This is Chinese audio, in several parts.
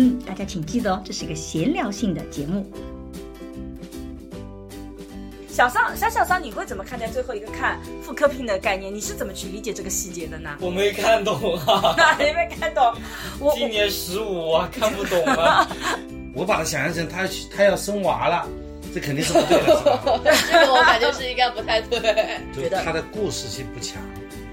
嗯，大家请记得哦，这是一个闲聊性的节目。小桑，小小桑，你会怎么看待最后一个看妇科病的概念？你是怎么去理解这个细节的呢？我没看懂啊，你没看懂？我今年十五，啊看不懂啊。我把它想象成他他要生娃了，这肯定是不对的？这个我感觉是应该不太对。就是他的故事性不强，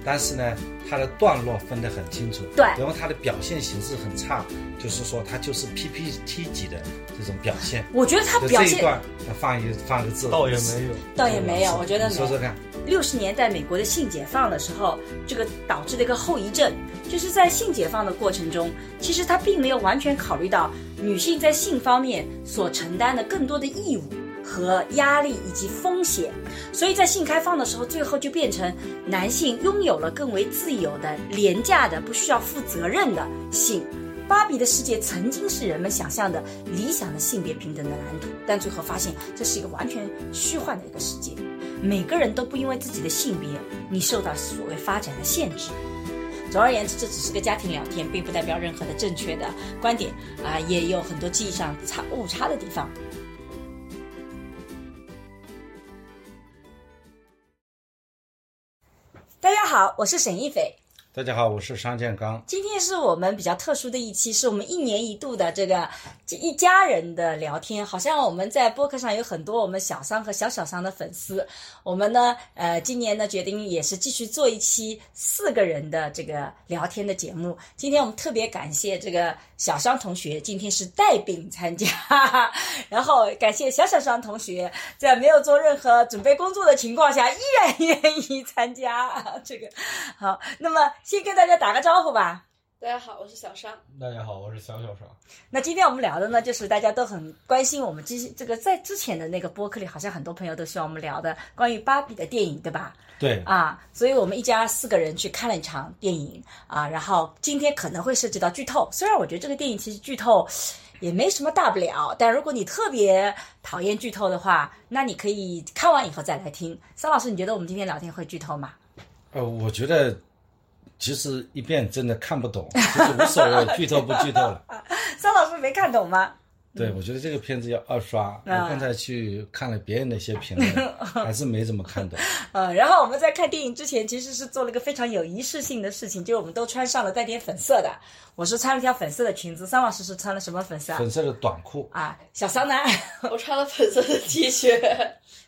但是呢，它的段落分得很清楚。对然后它的表现形式很差，就是说它就是 PPT 级的这种表现。我觉得它表现这一段，他放一放个字，倒也没有。倒也没有，我觉得没有你说说看，六十年代美国的性解放的时候，这个导致的一个后遗症，就是在性解放的过程中，其实他并没有完全考虑到女性在性方面所承担的更多的义务和压力以及风险，所以在性开放的时候，最后就变成男性拥有了更为自由的、廉价的、不需要负责任的性。芭比的世界曾经是人们想象的理想的性别平等的蓝图，但最后发现这是一个完全虚幻的一个世界。每个人都不因为自己的性别，你受到所谓发展的限制。总而言之，这只是个家庭聊天，并不代表任何的正确的观点啊、也有很多记忆上差误差的地方。大家好，我是沈一斐。大家好，我是商建刚。今天是我们比较特殊的一期，是我们一年一度的这个一家人的聊天。好像我们在播客上有很多我们小商和小小商的粉丝。我们呢，呃，今年呢决定也是继续做一期四个人的这个聊天的节目。今天我们特别感谢这个小商同学，今天是带病参加，然后感谢小小商同学在没有做任何准备工作的情况下，依然愿意参加这个。好，那么先跟大家打个招呼吧。大家好，我是小商。大家好，我是小小商。那今天我们聊的呢，就是大家都很关心我们之这个在之前的那个播客里，好像很多朋友都希望我们聊的关于芭比的电影，对吧？对，啊，所以我们一家四个人去看了一场电影啊，然后今天可能会涉及到剧透，虽然我觉得这个电影其实剧透也没什么大不了，但如果你特别讨厌剧透的话，那你可以看完以后再来听。桑老师，你觉得我们今天聊天会剧透吗？呃，我觉得其实一遍真的看不懂，就是无所谓剧透不剧透了。桑老师没看懂吗？对，我觉得这个片子要二刷。我啊刚才去看了别人的一些评论，还是没怎么看懂。呃，然后我们在看电影之前，其实是做了一个非常有仪式性的事情，就是我们都穿上了带点粉色的。我是穿了条粉色的裙子，桑老师是穿了什么粉色啊？粉色的短裤，啊，小桑呢？我穿了粉色的 T 恤，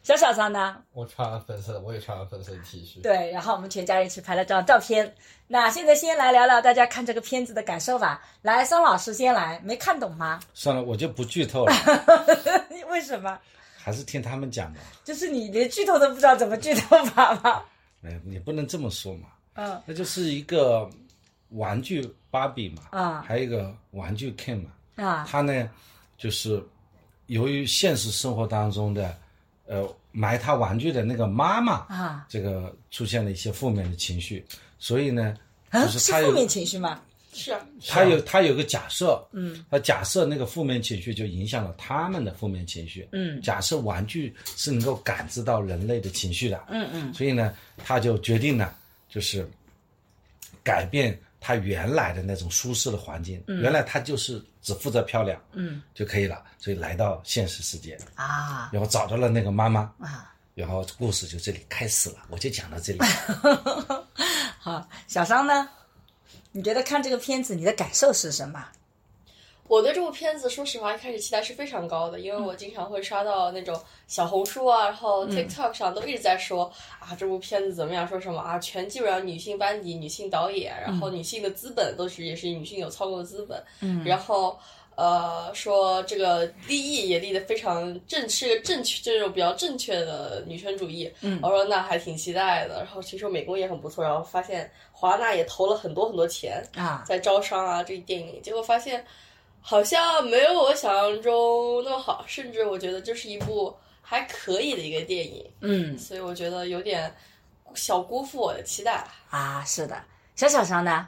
小小桑呢？我穿了粉色，我也穿了粉色的 T 恤。对，然后我们全家人一起拍了张照片。那现在先来聊聊大家看这个片子的感受吧。来，桑老师先来，没看懂吗？算了，我就不剧透了，为什么？还是听他们讲吧。就是你连剧透都不知道怎么剧透法吗？哎，你不能这么说嘛。嗯那就是一个玩具芭比嘛，啊还有一个玩具 Ken 嘛。啊他呢，就是由于现实生活当中的，呃，买他玩具的那个妈妈啊这个出现了一些负面的情绪，所以呢，啊！就是他有负面情绪吗？是啊，他有他有个假设，嗯，他假设那个负面情绪就影响了他们的负面情绪，嗯假设玩具是能够感知到人类的情绪的，嗯嗯所以呢，他就决定了，就是改变他原来的那种舒适的环境，原来他就是只负责漂亮，嗯就可以了，所以来到现实世界，啊然后找到了那个妈妈，啊！然后故事就这里开始了，我就讲到这里。好，小桑呢？你觉得看这个片子你的感受是什么？我对这部片子说实话一开始期待是非常高的，因为我经常会刷到那种小红书啊，然后 TikTok 上都一直在说、啊这部片子怎么样，说什么啊全基本上女性班底、女性导演，然后女性的资本都是也是女性有操控的资本，嗯，然后。呃，说这个立意也立得非常正，是个正确这种比较正确的女权主义。嗯，我说那还挺期待的。然后听说美工也很不错，然后发现华纳也投了很多很多钱啊在招商啊这一电影，结果发现好像没有我想象中那么好，甚至我觉得这是一部还可以的一个电影，嗯所以我觉得有点小辜负我的期待。啊，是的。小小商呢？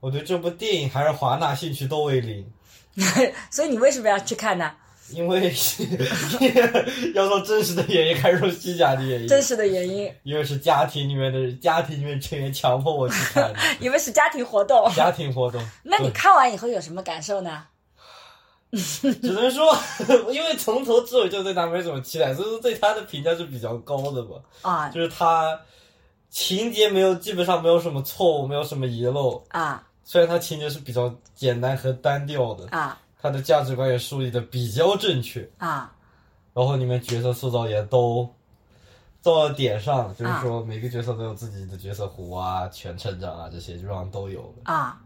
我对这部电影还是华纳兴趣都为零，所以你为什么要去看呢？因为 要说真实的原因还是说虚假的原因，真实的原因，因为是家庭里面的家庭里面成员强迫我去看的 因为是家庭活动。家庭活动。那你看完以后有什么感受呢？只能说，因为从头至尾就对他没什么期待，所以说对他的评价是比较高的吧。啊就是他情节没有，基本上没有什么错误，没有什么遗漏。啊虽然它情节是比较简单和单调的，啊它的价值观也树立的比较正确，啊！然后里面角色塑造也都到了点上，就是啊说每个角色都有自己的角色弧啊、全成长啊这些，基本上都有的。啊，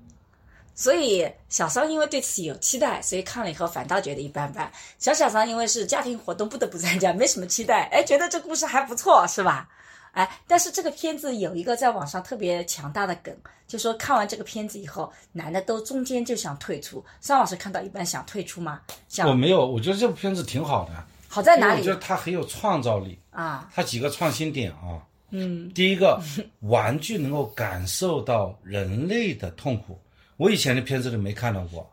所以小桑因为对此有期待，所以看了以后反倒觉得一般般。小小桑因为是家庭活动不得不参加，没什么期待，哎，觉得这故事还不错，是吧？哎，但是这个片子有一个在网上特别强大的梗，就说看完这个片子以后，男的都中间就想退出。桑老师看到一般想退出吗？我没有，我觉得这部片子挺好的，好在哪里我觉得它很有创造力，啊？它几个创新点啊。嗯第一个，玩具能够感受到人类的痛苦，我以前的片子里没看到过。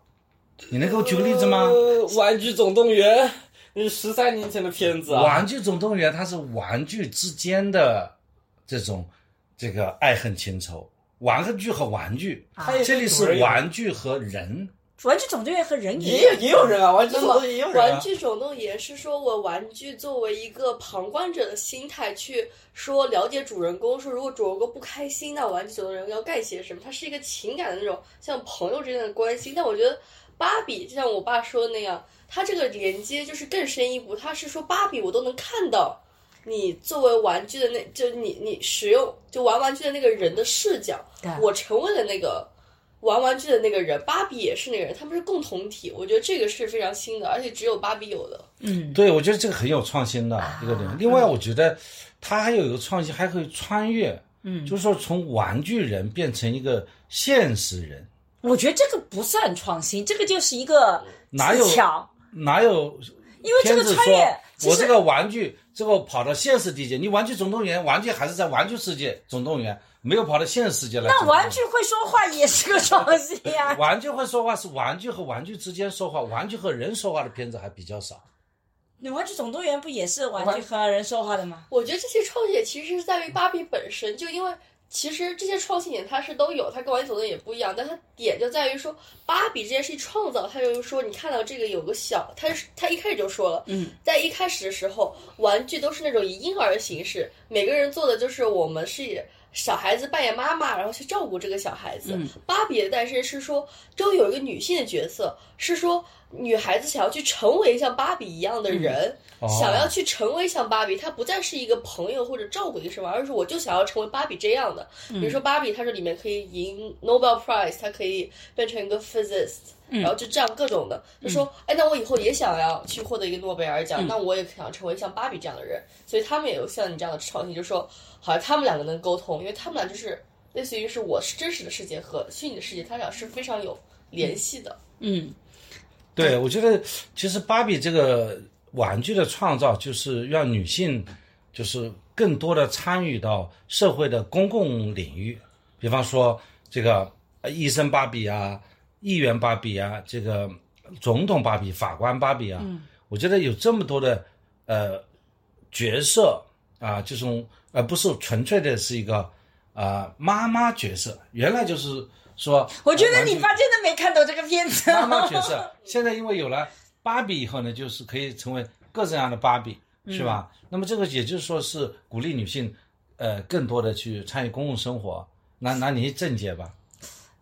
你能给我举个例子吗？呃玩具总动员，那是十三年前的片子啊。玩具总动员它是玩具之间的这种这个爱恨情仇，玩具和玩具，它也这里是玩具和人。玩具总动员和人也有也有人啊，玩具总动员也有人啊。玩具总动员是说我玩具作为一个旁观者的心态去说了解主人公，说如果主人公不开心，那玩具总动员要干些什么？它是一个情感的那种像朋友之间的关系。但我觉得芭比就像我爸说的那样，它这个连接就是更深一步，它是说芭比我都能看到。你作为玩具的那，就你你使用就玩玩具的那个人的视角，对我成为了那个玩玩具的那个人，芭比也是那个人，他们是共同体。我觉得这个是非常新的，而且只有芭比有的。嗯对，我觉得这个很有创新的啊一个点。另外，我觉得它还有一个创新，还可以穿越，嗯，就是说从玩具人变成一个现实人，我觉得这个不算创新，这个就是一个哪有技巧。哪有？因为这个穿越我这个玩具，这个跑到现实地界，你玩具总动员，玩具还是在玩具世界总动员，没有跑到现实世界来。那玩具会说话也是个创新呀。玩具会说话是玩具和玩具之间说话，玩具和人说话的片子还比较少。你玩具总动员不也是玩具和人说话的吗？我觉得这些创新点其实是在于芭比本身，就因为其实这些创新点它是都有，它跟玩具总动员也不一样，但它点就在于说芭比这件事情创造，它就是说你看到这个有个小，它是它一开始就说了，嗯，在一开始的时候，玩具都是那种以婴儿的形式，每个人做的就是我们是。小孩子扮演妈妈，然后去照顾这个小孩子。嗯芭比的诞生是说，终于有一个女性的角色，是说女孩子想要去成为像芭比一样的人，哦。想要去成为像芭比，她不再是一个朋友或者照顾一个什么，而是我就想要成为芭比这样的。比如说芭比，她这里面可以赢 Nobel Prize，她可以变成一个 physicist，、然后就这样各种的，就说，哎，那我以后也想要去获得一个诺贝尔奖，那我也想成为像芭比这样的人。所以他们也有像你这样的创新，就说好像他们两个能沟通，因为他们俩就是类似于是我是真实的世界和虚拟的世界，他俩是非常有联系的。嗯对，我觉得其实芭比这个玩具的创造，就是让女性就是更多的参与到社会的公共领域，比方说这个呃医生芭比啊、议员芭比啊、这个总统芭比、法官芭比啊，我觉得有这么多的呃角色啊，这种而不是纯粹的是一个啊、妈妈角色，原来就是说，我觉得你爸真的没看懂这个片子。妈妈角色，现在因为有了芭比以后呢，就是可以成为各种各样的芭比，是吧？那么这个也就是说是鼓励女性，呃，更多的去参与公共生活。那那你正解吧？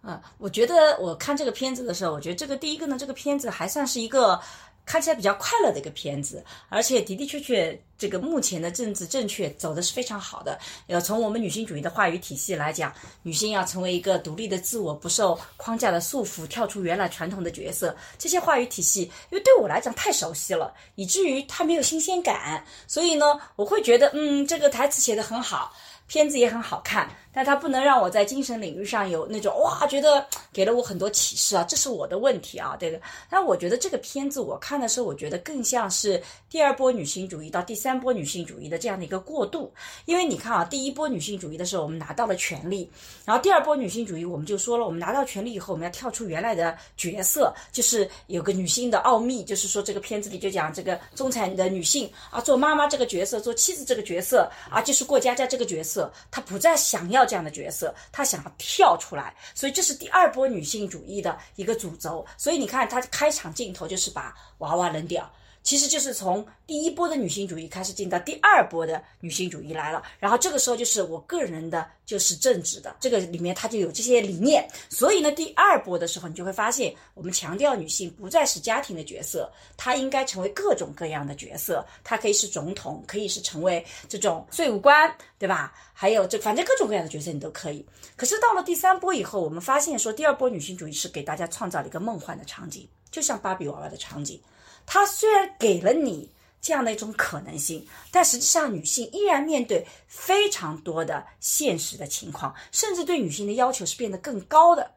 啊，我觉得我看这个片子的时候，我觉得这个第一个呢，这个片子还算是一个看起来比较快乐的一个片子，而且的的确确，这个目前的政治正确走的是非常好的。呃，从我们女性主义的话语体系来讲，女性要成为一个独立的自我，不受框架的束缚，跳出原来传统的角色，这些话语体系，因为对我来讲太熟悉了，以至于它没有新鲜感，所以呢，我会觉得，嗯，这个台词写的很好。片子也很好看，但它不能让我在精神领域上有那种哇，觉得给了我很多启示啊，这是我的问题啊，对的。但我觉得这个片子我看的时候，我觉得更像是第二波女性主义到第三波女性主义的这样的一个过渡。因为你看啊，第一波女性主义的时候，我们拿到了权利，然后第二波女性主义，我们就说了，我们拿到权利以后，我们要跳出原来的角色，就是有个女性的奥秘，就是说这个片子里就讲这个中产的女性啊，做妈妈这个角色，做妻子这个角色啊，就是过家家这个角色，她不再想要这样的角色，她想要跳出来，所以这是第二波女性主义的一个主轴。所以你看，她开场镜头就是把娃娃扔掉。其实就是从第一波的女性主义开始进到第二波的女性主义来了，然后这个时候就是我个人的就是政治的这个里面它就有这些理念，所以呢第二波的时候你就会发现我们强调女性不再是家庭的角色，她应该成为各种各样的角色，她可以是总统，可以是成为这种税务官，对吧？还有这反正各种各样的角色你都可以。可是到了第三波以后，我们发现说第二波女性主义是给大家创造了一个梦幻的场景，就像芭比娃娃的场景。它虽然给了你这样的一种可能性，但实际上女性依然面对非常多的现实的情况，甚至对女性的要求是变得更高的。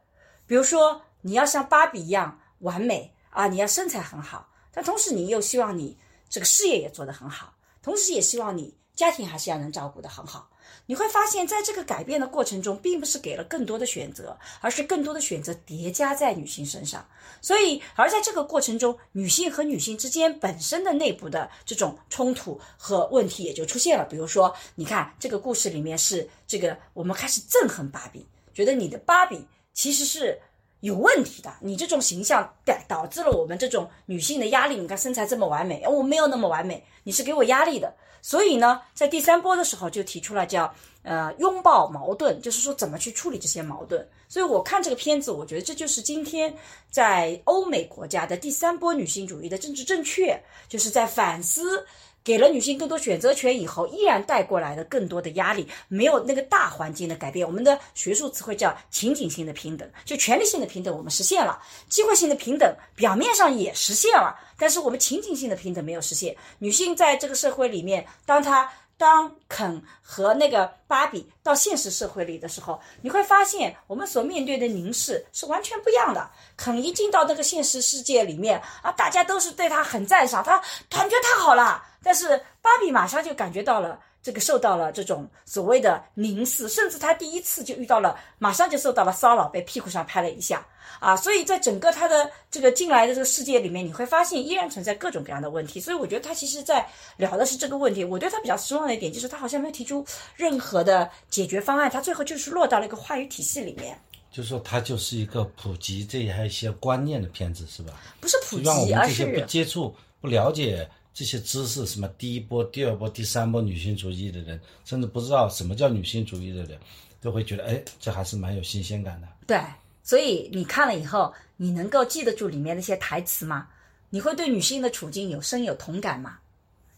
比如说，你要像芭比一样完美啊，你要身材很好，但同时你又希望你这个事业也做得很好，同时也希望你家庭还是要能照顾得很好。你会发现在这个改变的过程中，并不是给了更多的选择，而是更多的选择叠加在女性身上。所以，而在这个过程中，女性和女性之间本身的内部的这种冲突和问题也就出现了。比如说，你看这个故事里面是这个，我们开始憎恨芭比，觉得你的芭比其实是有问题的，你这种形象导导致了我们这种女性的压力。你看身材这么完美，我没有那么完美，你是给我压力的。所以呢，在第三波的时候就提出了叫呃拥抱矛盾，就是说怎么去处理这些矛盾。所以我看这个片子，我觉得这就是今天在欧美国家的第三波女性主义的政治正确，就是在反思给了女性更多选择权以后，依然带过来的更多的压力，没有那个大环境的改变。我们的学术词汇叫情景性的平等，就权利性的平等我们实现了，机会性的平等表面上也实现了。但是我们情景性的平等没有实现。女性在这个社会里面，当她当肯和那个芭比到现实社会里的时候，你会发现我们所面对的凝视是完全不一样的。肯一进到那个现实世界里面啊，大家都是对他很赞赏，他感觉太好了。但是芭比马上就感觉到了。这个受到了这种所谓的凝视，甚至他第一次就遇到了，马上就受到了骚扰，被屁股上拍了一下啊！所以在整个他的这个进来的这个世界里面，你会发现依然存在各种各样的问题。所以我觉得他其实在聊的是这个问题。我对他比较失望的一点就是他好像没有提出任何的解决方案，他最后就是落到了一个话语体系里面。就是说它就是一个普及这样一些观念的片子，是吧？不是普让我及，而们这些不接触、不了解这些知识，什么第一波、第二波、第三波女性主义的人，甚至不知道什么叫女性主义的人，都会觉得，哎，这还是蛮有新鲜感的。对。所以你看了以后，你能够记得住里面那些台词吗？你会对女性的处境有深有同感吗？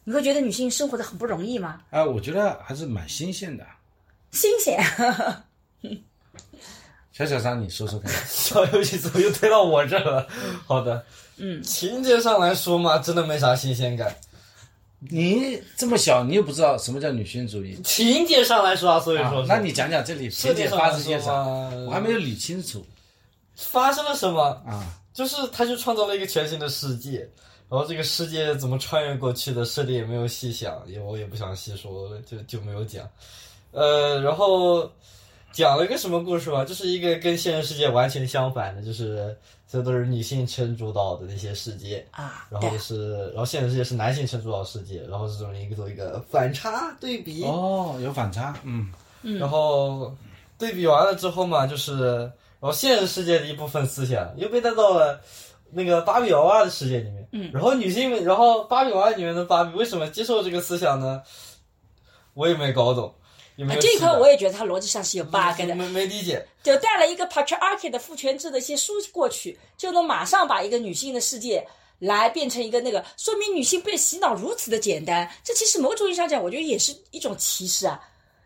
你会觉得女性生活的很不容易吗？啊，我觉得还是蛮新鲜的。新鲜。小小张，你说说看。小游戏怎么又推到我这了？好的，嗯，情节上来说嘛，真的没啥新鲜感。你这么小，你又不知道什么叫女性主义，情节上来说啊，所以说，啊那你讲讲这里设情节发生些啥？说嘛，我还没有理清楚发生了什么？啊。就是他就创造了一个全新的世界，然后这个世界怎么穿越过去的设定也没有细想，也我也不想细说，就就没有讲。呃，然后讲了一个什么故事吧，就是一个跟现实世界完全相反的，就是这都是女性撑主导的那些世界，啊，然后对，是然后现实世界是男性撑主导世界，然后是这么一个做一个反差对比。哦，有反差，嗯，然后对比完了之后嘛，就是然后现实世界的一部分思想又被带到了那个芭比娃娃的世界里面。嗯，然后女性们，然后芭比娃娃里面的芭比为什么接受这个思想呢？我也没搞懂，这一块我也觉得它逻辑上是有 bug 的，没没理解。就带了一个 patriarchy 的父权制的一些书过去，就能马上把一个女性的世界来变成一个那个，说明女性被洗脑如此的简单。这其实某种意义上讲，我觉得也是一种歧视啊。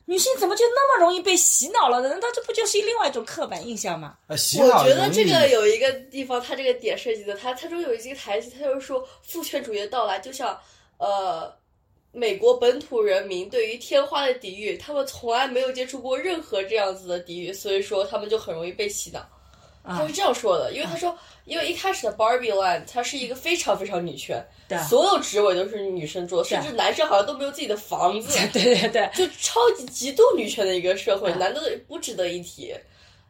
女性怎么就那么容易被洗脑了呢？难道这不就是另外一种刻板印象吗？啊，洗我脑我觉得这个有一个地方，它这个点设计的，它它中有一个台词，它就是说父权主义的到来就像呃美国本土人民对于天花的抵御，他们从来没有接触过任何这样子的抵御，所以说他们就很容易被洗脑。他是这样说的，因为他说，因为一开始的 Barbie Land 它是一个非常非常女权，对。所有职位都是女生做，甚至男生好像都没有自己的房子，对对对，就超级极度女权的一个社会，男的不值得一提。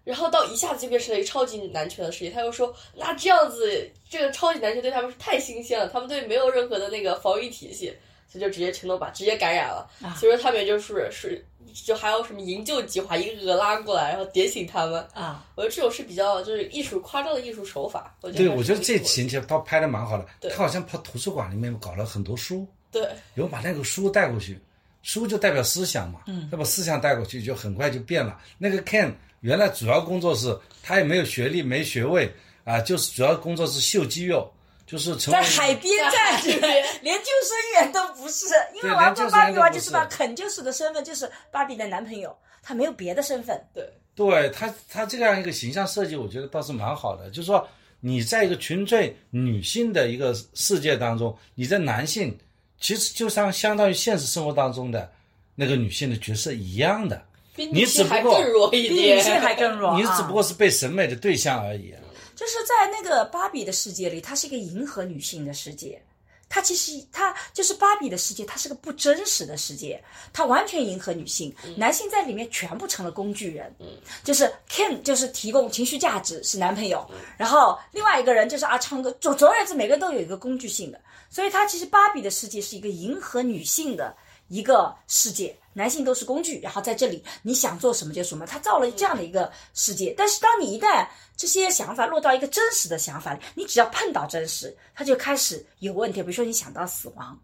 然后到一下子就变成了一个超级男权的世界，他又说，那这样子这个超级男权对他们是太新鲜了，他们对没有任何的那个防御体系，所以就直接全都把直接感染了。所以说他们也就是是就还有什么营救计划，一个个拉过来，然后点醒他们。啊，我觉得这种是比较就是艺术夸张的艺术手法。我觉得对，我觉得这情节他拍的蛮好的。对他好像跑图书馆里面搞了很多书，对然后把那个书带过去，书就代表思想嘛，嗯，他把思想带过去，就很快就变了。那个 Ken 原来主要工作是，他也没有学历，没学位啊，就是主要工作是秀肌肉，就是成为在海边在站海边 连救生员都不是，因为玩过芭比娃员都不是就是把肯救世的身份就是芭比的男朋友，他没有别的身份。对对他，他这样一个形象设计，我觉得倒是蛮好的。就是说，你在一个纯粹女性的一个世界当中，你在男性其实就像相当于现实生活当中的那个女性的角色一样的，你比女性还只不过更弱一比，女性还更弱啊！你只不过是被审美的对象而已。就是在那个芭比的世界里，它是一个迎合女性的世界。它其实它就是芭比的世界，它是个不真实的世界，它完全迎合女性，男性在里面全部成了工具人。嗯，就是 Ken 就是提供情绪价值是男朋友，然后另外一个人就是啊唱歌，总总而言之，每个人都有一个工具性的，所以它其实芭比的世界是一个迎合女性的一个世界，男性都是工具，然后在这里你想做什么就什么，他造了这样的一个世界。但是当你一旦这些想法落到一个真实的想法里，你只要碰到真实，他就开始有问题。比如说你想到死亡，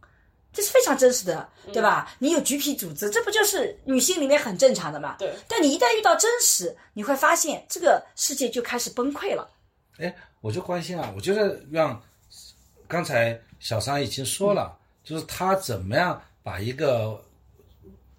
这是非常真实的，对吧？你有橘皮组织，这不就是女性里面很正常的嘛？对。但你一旦遇到真实，你会发现这个世界就开始崩溃了。哎，我就关心啊，我觉得让刚才小三已经说了，就是他怎么样把一个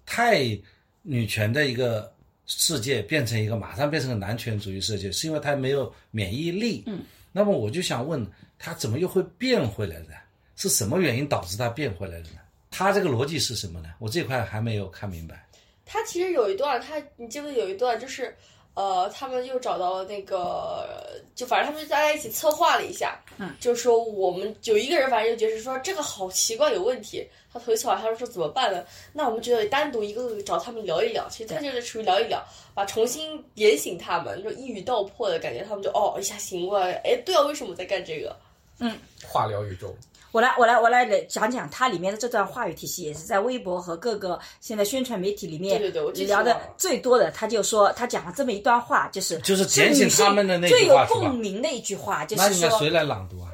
太女权的一个世界变成一个马上变成个男权主义世界，是因为他没有免疫力。嗯，那么我就想问他怎么又会变回来的？是什么原因导致他变回来的呢？他这个逻辑是什么呢？我这块还没有看明白。他其实有一段，他你记不记得有一段就是，呃，他们又找到了那个，就反正他们大家一起策划了一下，嗯，就是说我们有一个人，反正就觉得说这个好奇怪，有问题。他推测完，他说怎么办呢？那我们觉得单独一个个找他们聊一聊，其实他就是属于聊一聊，把重新点醒他们，就一语道破的感觉，他们就哦一下醒过来，哎，对啊，为什么在干这个？嗯化疗宇宙，我来，我来，我来讲讲它里面的这段话语体系，也是在微博和各个现在宣传媒体里面聊的最多的。他就说，他讲了这么一段话，就是就是点醒他们的那句最有共鸣的一句话，就是说那应该谁来朗读啊？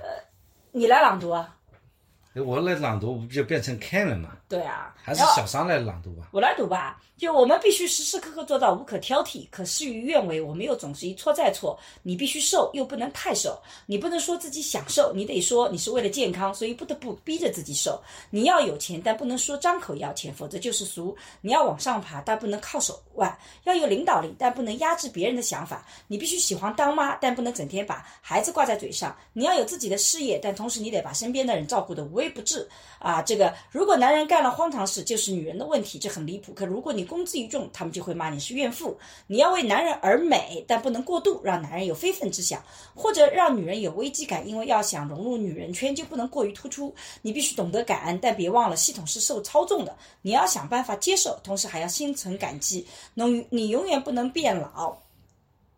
你来朗读啊，我来朗读不就变成 Ken 了吗？对啊，还是小三来朗读吧？我来读吧。就我们必须时时刻刻做到无可挑剔，可事与愿违。我们又总是一错再错。你必须瘦，又不能太瘦。你不能说自己想瘦，你得说你是为了健康，所以不得不逼着自己瘦。你要有钱，但不能说张口要钱，否则就是俗。你要往上爬，但不能靠手腕。要有领导力，但不能压制别人的想法。你必须喜欢当妈，但不能整天把孩子挂在嘴上。你要有自己的事业，但同时你得把身边的人照顾得无微不至。啊，这个如果男人干了荒唐事，就是女人的问题，这很离谱。可如果你公之于众，他们就会骂你是怨妇。你要为男人而美，但不能过度，让男人有非分之想，或者让女人有危机感。因为要想融入女人圈，就不能过于突出。你必须懂得感恩，但别忘了系统是受操纵的。你要想办法接受，同时还要心存感激。能，你永远不能变老。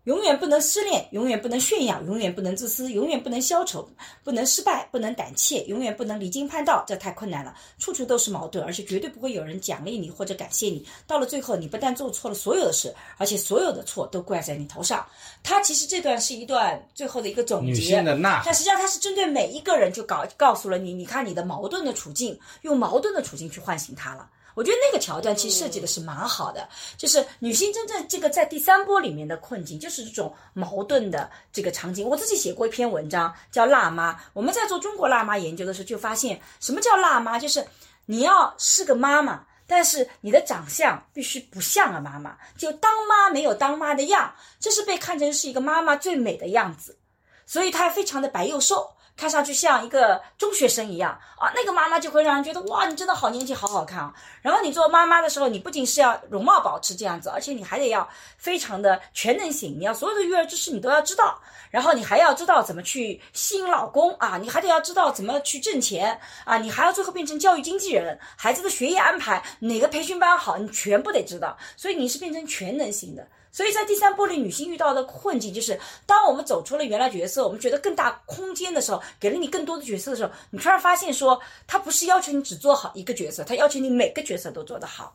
永远不能失恋，永远不能炫耀，永远不能自私，永远不能消愁，不能失败，不能胆怯，永远不能离经叛道，这太困难了。处处都是矛盾，而且绝对不会有人奖励你或者感谢你。到了最后，你不但做错了所有的事，而且所有的错都怪在你头上。他其实这段是一段最后的一个总女结，性的呐喊但实际上他是针对每一个人就告告诉了你，你看你的矛盾的处境，用矛盾的处境去唤醒他了。我觉得那个桥段其实设计的是蛮好的，就是女性真正这个在第三波里面的困境，就是这种矛盾的这个场景。我自己写过一篇文章叫《辣妈》，我们在做中国辣妈研究的时候就发现，什么叫辣妈？就是你要是个妈妈。但是你的长相必须不像个妈妈，就当妈没有当妈的样，这是被看成是一个妈妈最美的样子，所以她非常的白又瘦，看上去像一个中学生一样啊，那个妈妈就会让人觉得哇，你真的好年轻，好好看啊。然后你做妈妈的时候，你不仅是要容貌保持这样子，而且你还得要非常的全能型，你要所有的育儿知识你都要知道，然后你还要知道怎么去吸引老公啊，你还得要知道怎么去挣钱啊，你还要最后变成教育经纪人，孩子的学业安排哪个培训班好，你全部得知道，所以你是变成全能型的。所以在第三波里，女性遇到的困境就是，当我们走出了原来角色，我们觉得更大空间的时候，给了你更多的角色的时候，你突然发现说，他不是要求你只做好一个角色，他要求你每个角色都做得好。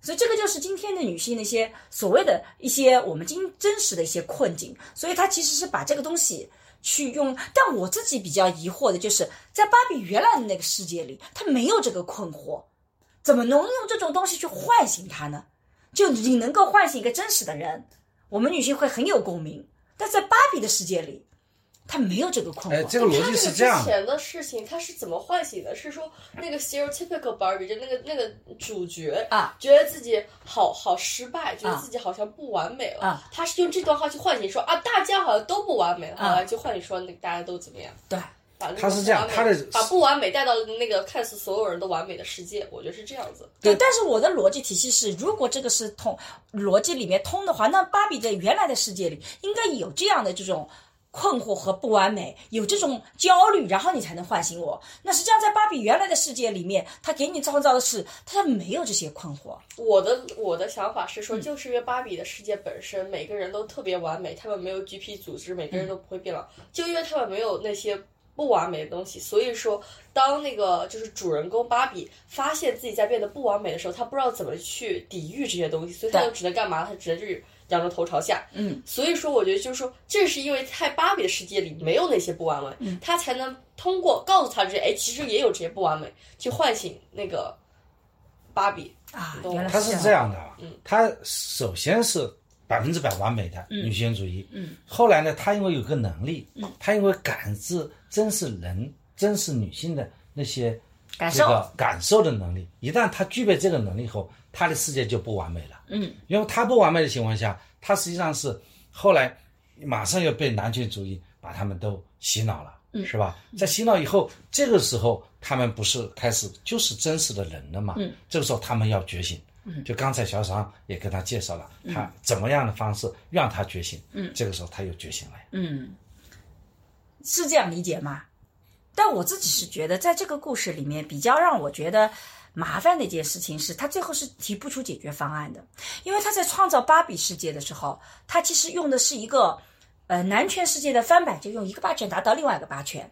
所以这个就是今天的女性那些所谓的一些我们今真实的一些困境。所以她其实是把这个东西去用，但我自己比较疑惑的就是，在芭比原来的那个世界里，她没有这个困惑，怎么能用这种东西去唤醒她呢？就你能够唤醒一个真实的人，我们女性会很有共鸣。但在芭比的世界里，她没有这个困惑。哎，这个逻辑是这样。之前的事情，她是怎么唤醒的？是说那个 stereotypical Barbie 就那个那个主角啊，觉得自己好好失败，觉得自己好像不完美了。啊，她是用这段话去唤醒，说啊，大家好像都不完美，后来就唤醒说，那大家都怎么样？对。他是这样，他的把不完美带到那个看似所有人都完美的世界，我觉得是这样子。对，但是我的逻辑体系是，如果这个是通逻辑里面通的话，那芭比在原来的世界里应该有这样的这种困惑和不完美，有这种焦虑，然后你才能唤醒我。那实际上在芭比原来的世界里面，他给你创造的是他没有这些困惑。我的我的想法是说，就是因为芭比的世界本身每个人都特别完美，他们没有 GP 组织，每个人都不会变老，就因为他们没有那些。不完美的东西，所以说，当那个就是主人公芭比发现自己在变得不完美的时候，他不知道怎么去抵御这些东西，所以他就只能干嘛？他只能就是仰着头朝下。嗯，所以说，我觉得就是说，正是因为在芭比的世界里没有那些不完美，他才能通过告诉他这些，哎，其实也有这些不完美，去唤醒那个芭比啊。他是这样的，嗯，他首先是。百分之百完美的女性主义。嗯，后来呢，她因为有个能力，嗯，她因为感知真实人、真实女性的那些感受、感受的能力，一旦她具备这个能力后，她的世界就不完美了。嗯，因为她不完美的情况下，她实际上是后来马上又被男权主义把他们都洗脑了，嗯，是吧？在洗脑以后，这个时候他们不是开始就是真实的人了嘛？嗯，这个时候他们要觉醒。就刚才小爽也跟他介绍了，他怎么样的方式让他觉醒。嗯，这个时候他又觉醒了。嗯，是这样理解吗？但我自己是觉得，在这个故事里面，比较让我觉得麻烦的一件事情是，他最后是提不出解决方案的。因为他在创造芭比世界的时候，他其实用的是一个呃男权世界的翻版，就用一个霸权达到另外一个八拳。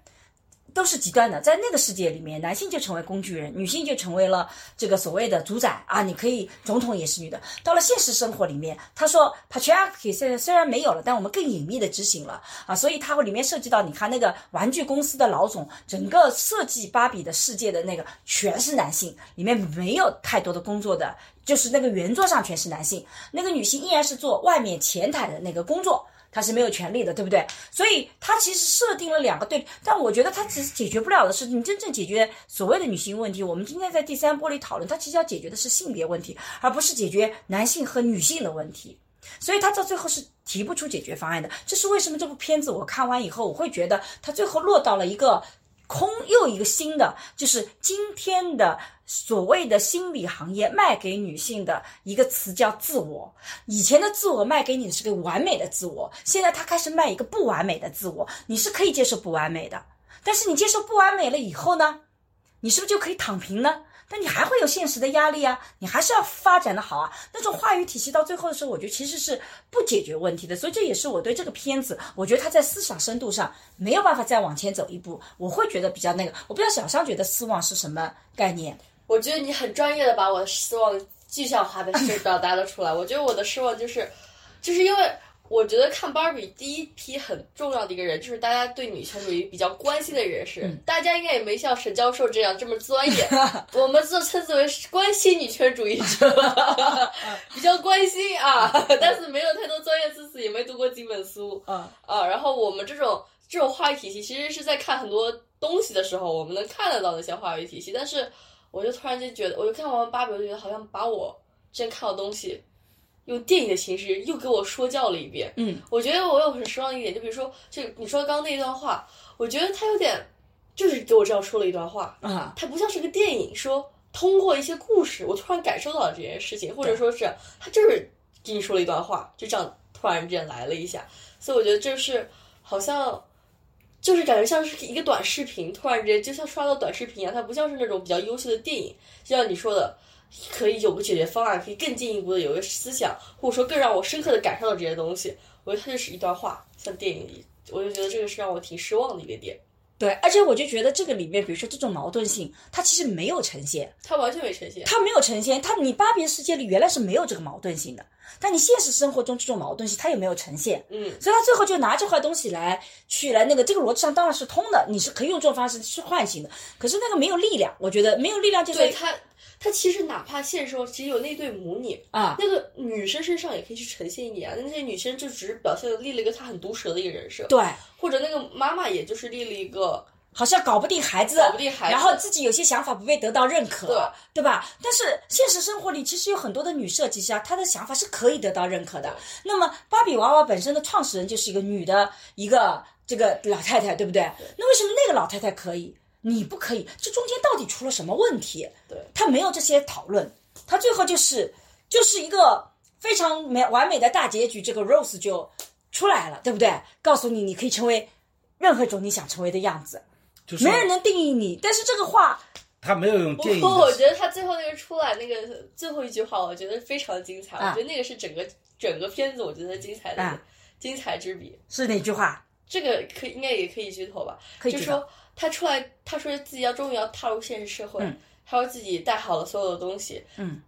都是极端的，在那个世界里面，男性就成为工具人，女性就成为了这个所谓的主宰啊！你可以总统也是女的。到了现实生活里面，他说 patriarchy 现在虽然没有了，但我们更隐秘的执行了啊！所以它会里面涉及到，你看那个玩具公司的老总，整个设计芭比的世界的那个全是男性，里面没有太多的工作的，就是那个圆桌上全是男性，那个女性依然是做外面前台的那个工作。他是没有权利的，对不对？所以他其实设定了两个对，但我觉得他其实解决不了的是，你真正解决所谓的女性问题。我们今天在第三波里讨论，他其实要解决的是性别问题，而不是解决男性和女性的问题。所以他到最后是提不出解决方案的。这是为什么？这部片子我看完以后，我会觉得他最后落到了一个。空又一个新的，就是今天的所谓的心理行业卖给女性的一个词叫自我。以前的自我卖给你的是个完美的自我，现在他开始卖一个不完美的自我。你是可以接受不完美的，但是你接受不完美了以后呢，你是不是就可以躺平呢？那你还会有现实的压力啊，你还是要发展的好啊。那种话语体系到最后的时候，我觉得其实是不解决问题的。所以这也是我对这个片子，我觉得它在思想深度上没有办法再往前走一步。我会觉得比较那个，我不知道小香觉得失望是什么概念？我觉得你很专业的把我的失望具象化的 表达了出来。我觉得我的失望就是，就是因为。我觉得看芭比第一批很重要的一个人，就是大家对女权主义比较关心的人士。大家应该也没像沈教授这样这么专业，我们自称之为关心女权主义者，比较关心啊，但是没有太多专业知识，也没读过几本书。啊啊，然后我们这种这种话语体系，其实是在看很多东西的时候，我们能看得到那些话语体系。但是，我就突然间觉得，我就看完芭比，我就觉得好像把我之前看到东西。用电影的形式又给我说教了一遍。嗯，我觉得我有很失望的一点，就比如说，就你说刚刚那一段话，我觉得他有点就是给我这样说了一段话，啊，他不像是个电影，说通过一些故事，我突然感受到了这件事情，或者说是他就是给你说了一段话，就这样突然之间来了一下，所以我觉得就是好像就是感觉像是一个短视频，突然之间就像刷到短视频一样，它不像是那种比较优秀的电影，就像你说的。可以有个解决方案，可以更进一步的有一个思想，或者说更让我深刻的感受到这些东西。我觉得它就是一段话，像电影里，我就觉得这个是让我挺失望的一个点。对，而且我就觉得这个里面，比如说这种矛盾性，它其实没有呈现，它完全没呈现。它没有呈现，它你芭比世界里原来是没有这个矛盾性的，但你现实生活中这种矛盾性它也没有呈现，嗯，所以他最后就拿这块东西来去来那个这个逻辑上当然是通的，你是可以用这种方式去唤醒的，可是那个没有力量，我觉得没有力量就是对它，它其实哪怕现实中其实有那对母女，啊，那个女生身上也可以去呈现一点啊。那些女生就只是表现的立了一个她很毒舌的一个人设，对，或者那个妈妈也就是立了一个好像搞不定孩子，搞不定孩子然后自己有些想法不被得到认可，对对吧？但是现实生活里其实有很多的女设计师啊，她的想法是可以得到认可的。那么芭比娃娃本身的创始人就是一个女的一个这个老太太，对不对？那为什么那个老太太可以，你不可以？这中间到底出了什么问题？对他没有这些讨论，他最后就是就是一个非常美完美的大结局，这个 Rose 就出来了，对不对？告诉你你可以成为任何一种你想成为的样子，就是没人能定义你。但是这个话，他没有用电影不过我觉得他最后那个出来那个最后一句话，我觉得非常精彩。啊我觉得那个是整个整个片子我觉得精彩的、啊精彩之笔。是哪句话？这个可以应该也可以剧透吧？可以就说他出来，他说自己要终于要踏入现实社会，嗯他说自己带好了所有的东西。嗯，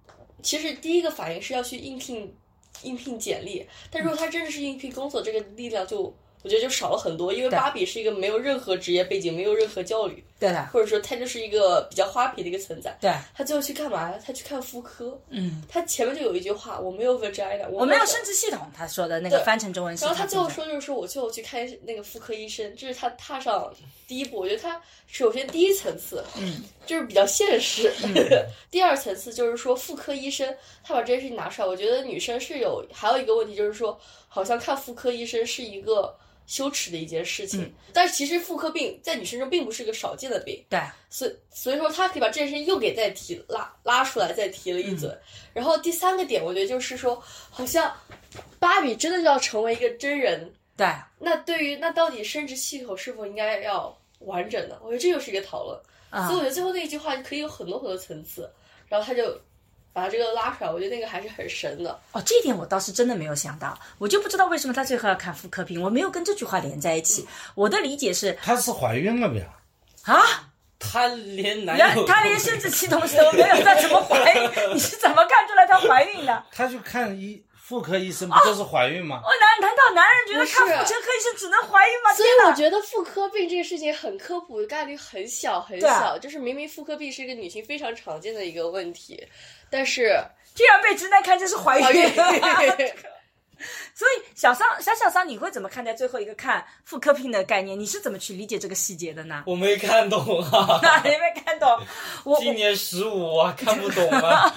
其实第一个反应是要去应聘应聘简历，但如果他真的是应聘工作，这个力量就我觉得就少了很多，因为芭比是一个没有任何职业背景、没有任何教育，对的，或者说他就是一个比较花皮的一个存在。对，他最后去干嘛呀？他去看妇科。嗯，他前面就有一句话：“我没有 vagina，我我没有有生殖系统，他说的那个翻成中文然后他最后说，就是说我最后去看那个妇科医生，这是他踏上第一步。我觉得他首先第一层次，嗯，就是比较现实。第二层次就是说妇科医生他把这件事情拿出来，我觉得女生是有还有一个问题就是说，好像看妇科医生是一个羞耻的一件事情。嗯但是其实妇科病在女生中并不是个少见的病，对，所以所以说他可以把这件事情又给再提拉拉出来，再提了一嘴。然后第三个点，我觉得就是说，好像芭比真的要成为一个真人，对，那对于那到底生殖系统是否应该要完整呢？我觉得这又是一个讨论。啊所以我觉得最后那一句话可以有很多很多层次，然后他就把这个拉出来，我觉得那个还是很神的。哦，这一点我倒是真的没有想到，我就不知道为什么他最后要看妇科病，我没有跟这句话连在一起。我的理解是她是怀孕了没有？啊，她连男原友她连生殖系统都没有，她怎么怀孕？你是怎么看出来她怀孕的？她就看医妇科医生，不就是怀孕吗？哦，难难道男人觉得看妇科医生只能怀孕吗？所以我觉得妇科病这个事情很科普，概率很小很小，就是明明妇科病是一个女性非常常见的一个问题，但是竟然被直男看成是怀怀孕孕。所以小桑小小桑，你会怎么看待最后一个看妇科病的概念？你是怎么去理解这个细节的呢？我没看懂啊，你没看懂？我今年十五啊看不懂啊。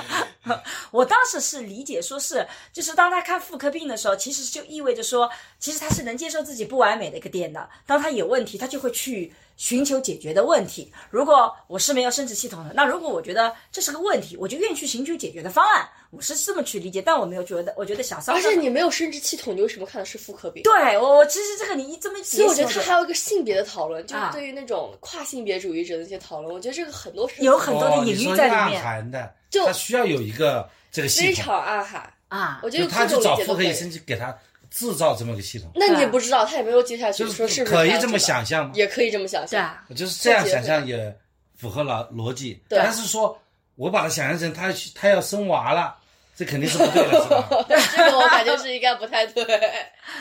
我当时是理解说是，就是当他看妇科病的时候，其实就意味着说，其实他是能接受自己不完美的一个点的。当他有问题，他就会去寻求解决的问题。如果我是没有生殖系统的，那如果我觉得这是个问题，我就愿意去寻求解决的方案。我是这么去理解，但我没有觉得，我觉得小桑而且你没有生殖系统，你为什么看的是妇科病？对我，我其实这个你一这么一解释，所以我觉得它还有一个性别的讨论，就是啊对于那种跨性别主义者的一些讨论，我觉得这个很多是有很多的哦，隐喻在里面含的，就她需要有一个这个非，常暗含。啊我，觉得就她各种去找妇科医。生去给她制造这么个系统，那你也不知道，他也没有接下去就说是不是可以这么想象。吗？也可以这么想象。就是这样想象也符合逻逻辑，对。但是说我把它想象成他他要生娃了，这肯定是不对的，是吧？这个我感觉是应该不太对。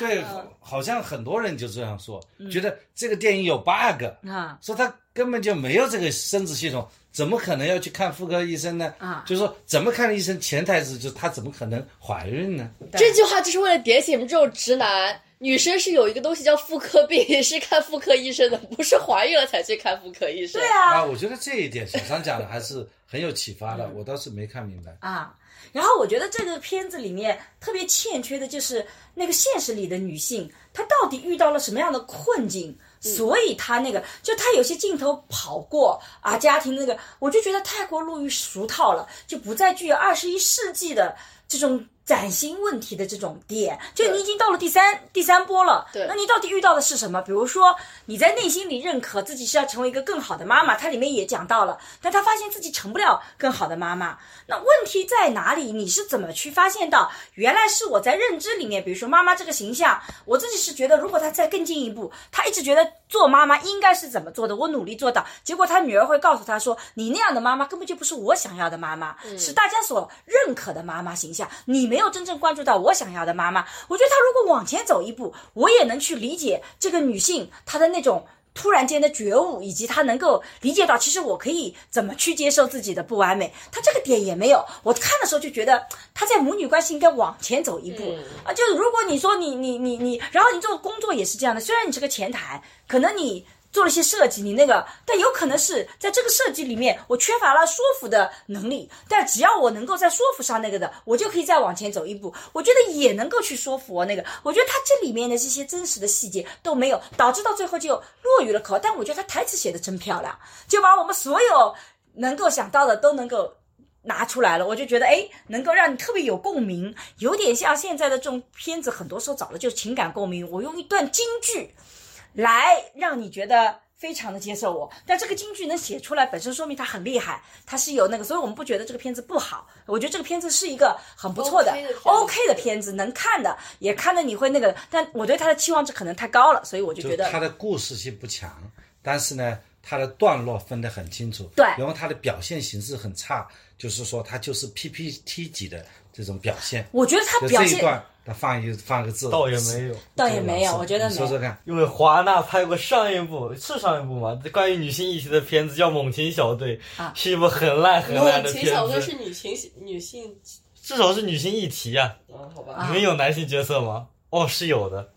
对，好像很多人就这样说，觉得这个电影有 bug，啊说他根本就没有这个生殖系统，怎么可能要去看妇科医生呢？啊就是说怎么看医生，潜台词就是他怎么可能怀孕呢？这句话就是为了点醒我们这种直男，女生是有一个东西叫妇科病，是看妇科医生的，不是怀孕了才去看妇科医生。对啊，啊，我觉得这一点小张讲的还是很有启发的，我倒是没看明白。啊。然后我觉得这个片子里面特别欠缺的就是那个现实里的女性，她到底遇到了什么样的困境，所以她那个就她有些镜头跑过啊，家庭那个，我就觉得太过落于俗套了，就不再具有二十一世纪的这种。崭新问题的这种点，就你已经到了第三第三波了，对。那你到底遇到的是什么？比如说你在内心里认可自己是要成为一个更好的妈妈，它里面也讲到了，但他发现自己成不了更好的妈妈，那问题在哪里？你是怎么去发现到？原来是我在认知里面，比如说妈妈这个形象，我自己是觉得如果她再更进一步，她一直觉得做妈妈应该是怎么做的，我努力做到，结果她女儿会告诉她说，你那样的妈妈根本就不是我想要的妈妈，是大家所认可的妈妈形象，你没有真正关注到我想要的妈妈。我觉得她如果往前走一步，我也能去理解这个女性她的那种。突然间的觉悟，以及她能够理解到，其实我可以怎么去接受自己的不完美，她这个点也没有。我看的时候就觉得她在母女关系应该往前走一步、嗯啊。就是如果你说你你你你，然后你这个工作也是这样的，虽然你是个前台，可能你。做了一些设计，你那个，但有可能是在这个设计里面，我缺乏了说服的能力。但只要我能够在说服上那个的，我就可以再往前走一步。我觉得也能够去说服我那个。我觉得他这里面的这些真实的细节都没有，导致到最后就落于了口。但我觉得他台词写的真漂亮，就把我们所有能够想到的都能够。拿出来了，我就觉得哎，能够让你特别有共鸣，有点像现在的这种片子，很多时候找的就是情感共鸣。我用一段京剧，来让你觉得非常的接受我。但这个京剧能写出来，本身说明他很厉害，他是有那个，所以我们不觉得这个片子不好。我觉得这个片子是一个很不错的 OK 的片子 OK 的片子，能看的，也看的你会那个。但我对他的期望值可能太高了，所以我就就觉得他的故事性不强，但是呢，他的段落分得很清楚。对然后他的表现形式很差，就是说他就是 PPT 级的这种表现。我觉得他表现放一放个字，倒也没有。倒也没有，我觉得没说说看，因为华纳拍过上一部是上一部嘛，关于女性议题的片子叫《猛禽小队 》，啊是一部很烂很烂的片子猛禽，小队是女性女性，至少是女性议题啊。嗯，好吧。啊里面有男性角色吗？哦，是有的，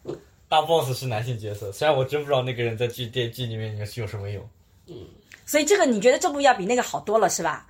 大 boss 是男性角色，虽然我真不知道那个人在剧电剧里面有什么用。嗯所以这个你觉得这部要比那个好多了是吧？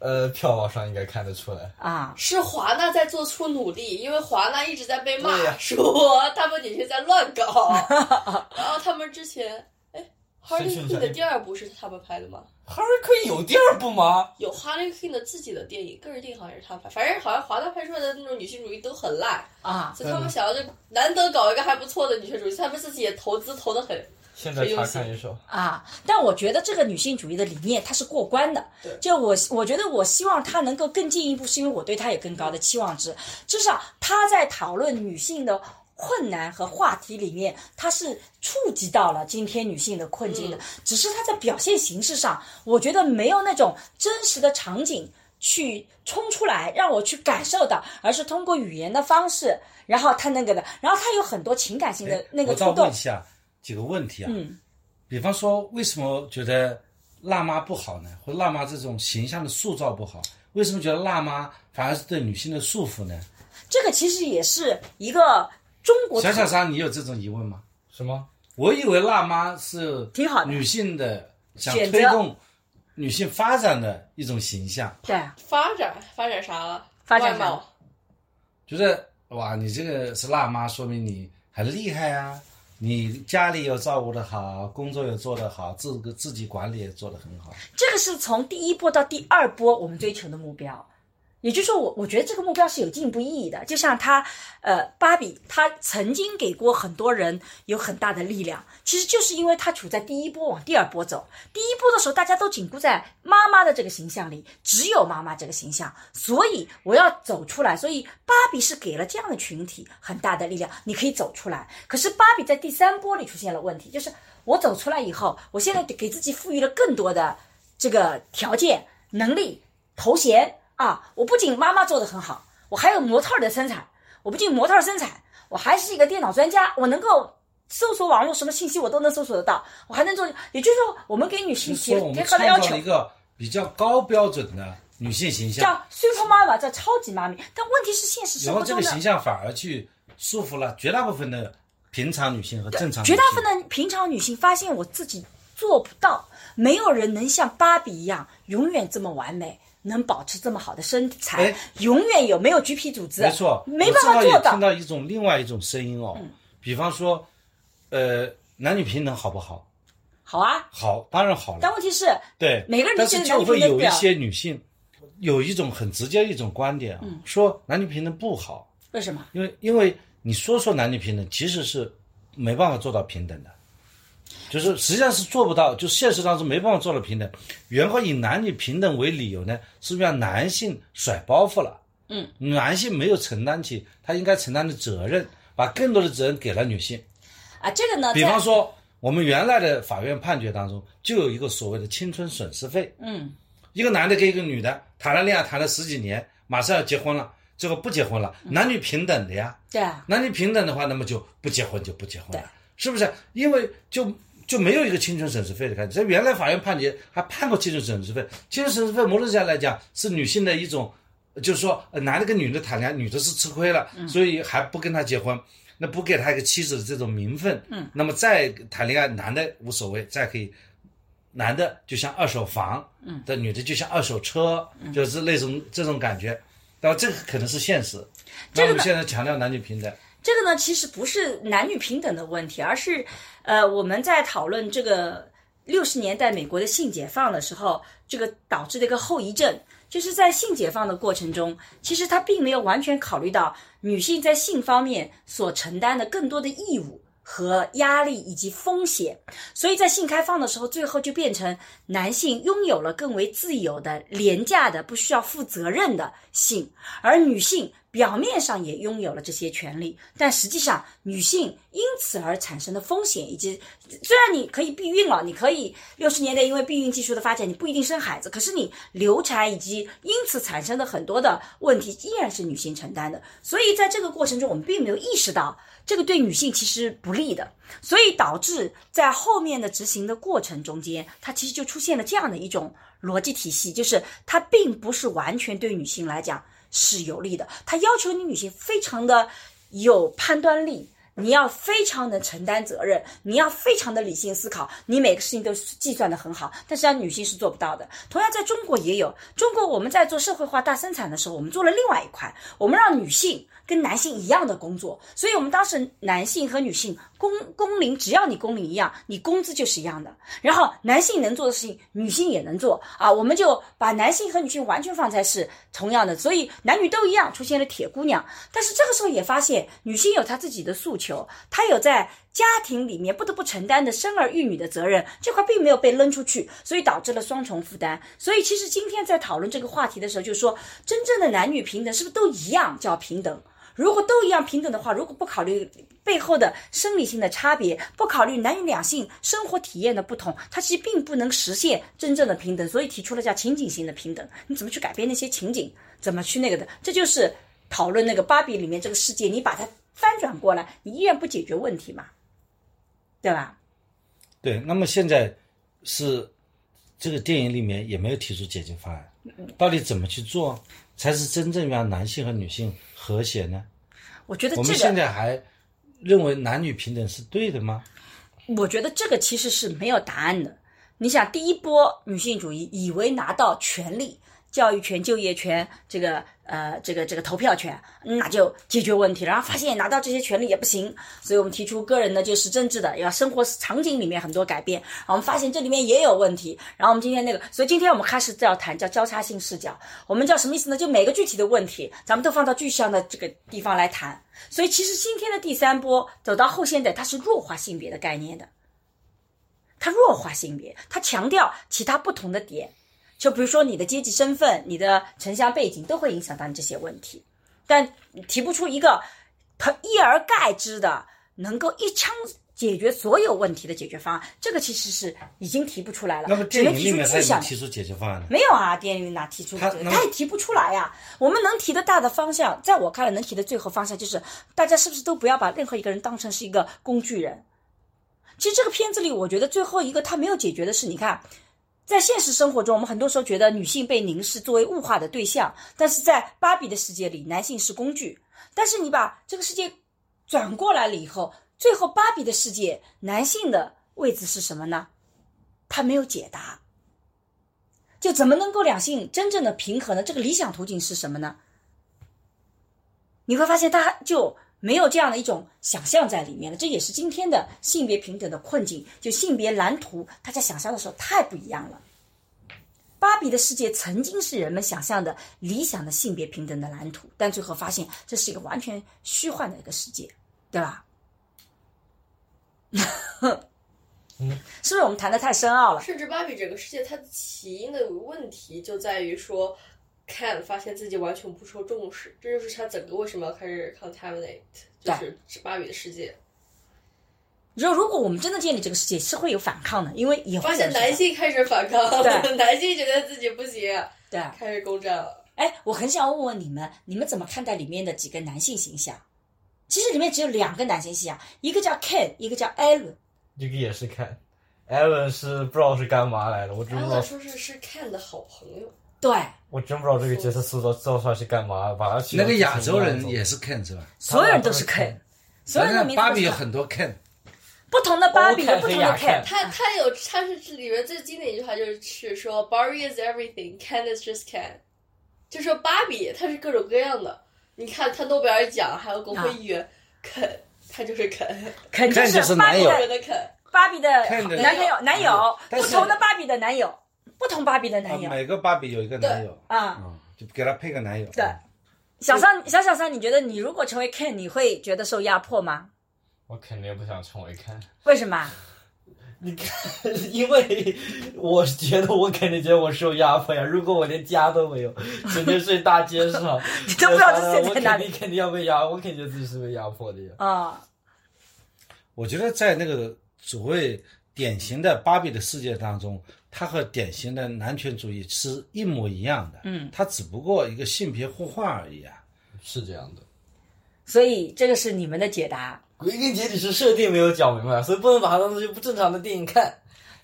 呃，票房上应该看得出来。啊，是华纳在做出努力，因为华纳一直在被骂对呀说他们女性在乱搞，然后他们之前，哎 Quinn 的第二部是他们拍的吗？Harley Quinn 有第二部吗？有 Harley Quinn 的自己的电影，个人电影好像是他拍，反正好像华纳拍出来的那种女性主义都很烂，啊，所以他们想要就难得搞一个还不错的女性主义，他们自己也投资投的很，现在查看一首。啊，但我觉得这个女性主义的理念它是过关的对。就我我觉得我希望她能够更进一步，是因为我对她有更高的期望值。至少她在讨论女性的困难和话题里面，她是触及到了今天女性的困境的。只是她在表现形式上，我觉得没有那种真实的场景去冲出来，让我去感受到，而是通过语言的方式，然后她那个的，然后她有很多情感性的哎那个触动我倒问一。下几个问题啊。嗯，比方说，为什么觉得辣妈不好呢？或辣妈这种形象的塑造不好？为什么觉得辣妈反而是对女性的束缚呢？这个其实也是一个中国小小张，你有这种疑问吗？什么？我以为辣妈是挺好的女性的想推动女性发展的一种形象，对发展发展啥了？发展啥外貌，就是哇，你这个是辣妈，说明你很厉害啊！你家里有照顾的好，工作又做得好，自个自己管理也做得很好。这个是从第一波到第二波我们追求的目标。也就是说我，我觉得这个目标是有进步意义的。就像他，呃，芭比，他曾经给过很多人有很大的力量，其实就是因为他处在第一波往第二波走。第一波的时候，大家都紧箍在妈妈的这个形象里，只有妈妈这个形象，所以我要走出来。所以芭比是给了这样的群体很大的力量，你可以走出来。可是芭比在第三波里出现了问题，就是我走出来以后，我现在给自己赋予了更多的这个条件、能力、头衔啊！我不仅妈妈做的很好，我还有模特儿的身材，我不仅模特儿身材，我还是一个电脑专家，我能够搜索网络什么信息我都能搜索得到，我还能做。也就是说，我们给女性提高的要求一个比较高标准的女性形象，叫 super 妈妈，叫超级妈咪。但问题是，现实然后这个生活中的形象反而去束缚了绝大部分的平常女性和正常女性。绝大部分的平常女性发现我自己做不到，没有人能像芭比一样永远这么完美，能保持这么好的身材哎，永远有没有橘皮组织？没错，没办法做到听。到一种另外一种声音哦，比方说，呃，男女平等好不好？好啊，好，当然好了。但问题是，对，每个人都觉得但是就会有一些女性有一种很直接一种观点啊，嗯说男女平等不好，为什么？因为因为你说说男女平等，其实是没办法做到平等的，就是实际上是做不到，就现实当中没办法做到平等。然后以男女平等为理由呢，是不是让男性甩包袱了？嗯，男性没有承担起他应该承担的责任，把更多的责任给了女性。啊，这个呢，比方说，我们原来的法院判决当中就有一个所谓的青春损失费。嗯，一个男的跟一个女的谈了恋爱，谈了十几年，马上要结婚了，最后不结婚了，男女平等的呀。对啊，男女平等的话，那么就不结婚就不结婚了，是不是？因为就就没有一个青春损失费的概念。在原来法院判决还判过青春损失费，青春损失费某种程度上来讲是女性的一种，就是说呃男的跟女的谈恋爱，女的是吃亏了，所以还不跟他结婚。那不给他一个妻子的这种名分，嗯，那么再谈恋爱，男的无所谓，再可以，男的就像二手房，嗯，的女的就像二手车，就是那种这种感觉，但这个可能是现实。那我们现在强调男女平等，这个这个呢，其实不是男女平等的问题，而是呃，我们在讨论这个六十年代美国的性解放的时候，这个导致的一个后遗症，就是在性解放的过程中，其实他并没有完全考虑到女性在性方面所承担的更多的义务。和压力以及风险，所以在性开放的时候，最后就变成男性拥有了更为自由的、廉价的、不需要负责任的性，而女性表面上也拥有了这些权利，但实际上女性因此而产生的风险，以及虽然你可以避孕了，你可以六十年代因为避孕技术的发展，你不一定生孩子，可是你流产以及因此产生的很多的问题依然是女性承担的。所以在这个过程中，我们并没有意识到这个对女性其实不利的，所以导致在后面的执行的过程中间，它其实就出现了这样的一种逻辑体系，就是它并不是完全对女性来讲。是有利的，它要求你女性非常的有判断力，你要非常的承担责任，你要非常的理性思考，你每个事情都计算的很好，但是让女性是做不到的。同样，在中国也有，中国我们在做社会化大生产的时候，我们做了另外一块，我们让女性跟男性一样的工作，所以我们当时男性和女性工工龄，只要你工龄一样，你工资就是一样的。然后男性能做的事情，女性也能做啊，我们就把男性和女性完全放在是同样的，所以男女都一样，出现了铁姑娘。但是这个时候也发现，女性有她自己的诉求，她有在家庭里面不得不承担的生儿育女的责任，这块并没有被扔出去，所以导致了双重负担。所以其实今天在讨论这个话题的时候，就说真正的男女平等是不是都一样叫平等？如果都一样平等的话，如果不考虑背后的生理性的差别，不考虑男女两性生活体验的不同，它其实并不能实现真正的平等。所以提出了叫情景性的平等。你怎么去改变那些情景？怎么去那个的？这就是讨论那个芭比里面这个世界，你把它翻转过来，你依然不解决问题嘛？对吧？对。那么现在是这个电影里面也没有提出解决方案，到底怎么去做才是真正让男性和女性和谐呢？我觉得这我们现，在还认为男女平等是对的吗？我觉得这个其实是没有答案的。你想，第一波女性主义以为拿到权利。教育权、就业权，这个呃，这个这个投票权，那就解决问题了。然后发现拿到这些权利也不行，所以我们提出个人的就是政治的，要生活场景里面很多改变。然后我们发现这里面也有问题。然后我们今天那个，所以今天我们开始要谈叫交叉性视角。我们叫什么意思呢？就每个具体的问题，咱们都放到具象的这个地方来谈。所以其实今天的第三波走到后现代，它是弱化性别的概念的，它弱化性别，它强调其他不同的点。就比如说你的阶级身份、你的城乡背景都会影响到你这些问题，但提不出一个一而概之的能够一枪解决所有问题的解决方案，这个其实是已经提不出来了。那么只能提电影里面他有没出具象的。有提出解决方案呢？没有啊，电影里哪提出这个？他他也提不出来呀、我们能提的大的方向，在我看来，能提的最后方向就是，大家是不是都不要把任何一个人当成是一个工具人？其实这个片子里，我觉得最后一个他没有解决的是，你看，在现实生活中，我们很多时候觉得女性被凝视作为物化的对象，但是在芭比的世界里，男性是工具。但是你把这个世界转过来了以后，最后芭比的世界男性的位置是什么呢？他没有解答。就怎么能够两性真正的平衡呢？这个理想途径是什么呢？你会发现他就没有这样的一种想象在里面了。这也是今天的性别平等的困境。就性别蓝图，大家想象的时候太不一样了。芭比的世界曾经是人们想象的理想的性别平等的蓝图，但最后发现这是一个完全虚幻的一个世界，对吧？嗯，是不是我们谈的太深奥了？甚至芭比整个世界它的起因的问题就在于说，Ken 发现自己完全不受重视，这就是他整个为什么要开始 contaminate，就是芭比的世界。你说，如果我们真的建立这个世界，是会有反抗的，因为也会发现男性开始反抗，对 男性觉得自己不行，对。开始攻占了。哎，我很想问问你们，你们怎么看待里面的几个男性形象？其实里面只有两个男性形象，一个叫 Ken，一个叫 Alan。这个也是看，Alan 是不知道是干嘛来的，我真不知道说是是 Ken 的好朋友。对，我真不知道这个角色塑造造出来是干嘛，把他那个亚洲人也是 Ken 是吧？所有人都是 Ken，所有人的名字芭比有很多 Ken，不同的芭比有不同的 Ken。他他有他是这里面最经典一句话就是是说 Barbie is everything, Ken is just Ken，就说芭比它是各种各样的。你看他诺贝尔奖还有国会议员，肯他就是肯，肯肯就是芭比的肯。芭比的男朋友男友，不同的芭比的男友，不同芭比的男友每个芭比有一个男友，啊。嗯，就给他配个男友。对小三，小小三，你觉得你如果成为 Ken，你会觉得受压迫吗？我肯定不想成为 Ken。为什么？你看，因为我觉得我肯定觉得我受压迫呀。如果我连家都没有，整天睡大街上，你都不知道自己在哪里肯定肯定要被压，我肯定觉得自己是被压迫的呀。啊、我觉得在那个所谓典型的芭比的世界当中，它和典型的男权主义是一模一样的。嗯，它只不过一个性别互换而已啊。是这样的，所以这个是你们的解答。归根结底是设定没有讲明白，所以不能把它当做一部正常的电影看。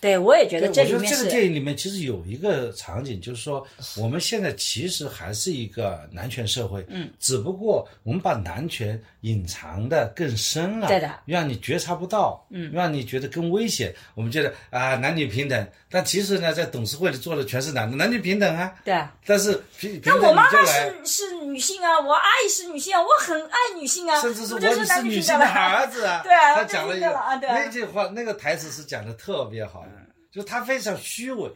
对，我也觉得，这里面我觉得这个电影里面其实有一个场景，就是说我们现在其实还是一个男权社会，嗯，只不过我们把男权隐藏的更深了，对的，让你觉察不到，嗯让你觉得更危险。我们觉得啊，男女平等，但其实呢，在董事会里坐的全是男的，男女平等啊，对。但是平平等那我妈妈。是是女性啊，我阿姨是女性啊，我很爱女性啊，甚至是我是男女性的女平等吗？儿子 啊，对啊他讲了一个啊那句话，那个台词是讲的特别好的，就是他非常虚伪。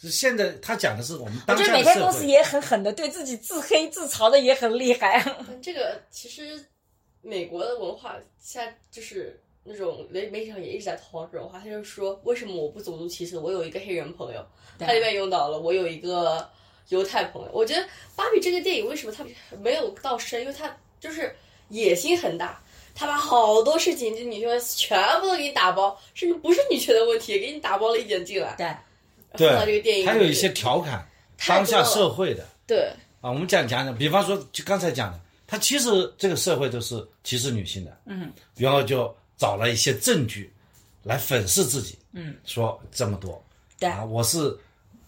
就现在他讲的是我们我觉得当下的社每天公司，也很狠的，对自己自黑自嘲的也很厉害。但这个其实美国的文化现在就是那种媒媒体上也一直在讨论这种话，他就说为什么我不种族歧视？我有一个黑人朋友，对它里面用到了我有一个犹太朋友。我觉得芭比这个电影为什么它没有到深？因为它就是野心很大。他把好多事情，就女权全部都给你打包，甚至不是女权的问题，也给你打包了一点进来，对，对放到这个电影里。还有一些调侃当下社会的对啊，我们讲讲讲，比方说就刚才讲的，他其实这个社会都是歧视女性的，嗯，然后就找了一些证据来粉饰自己，嗯，说这么多，对啊，我是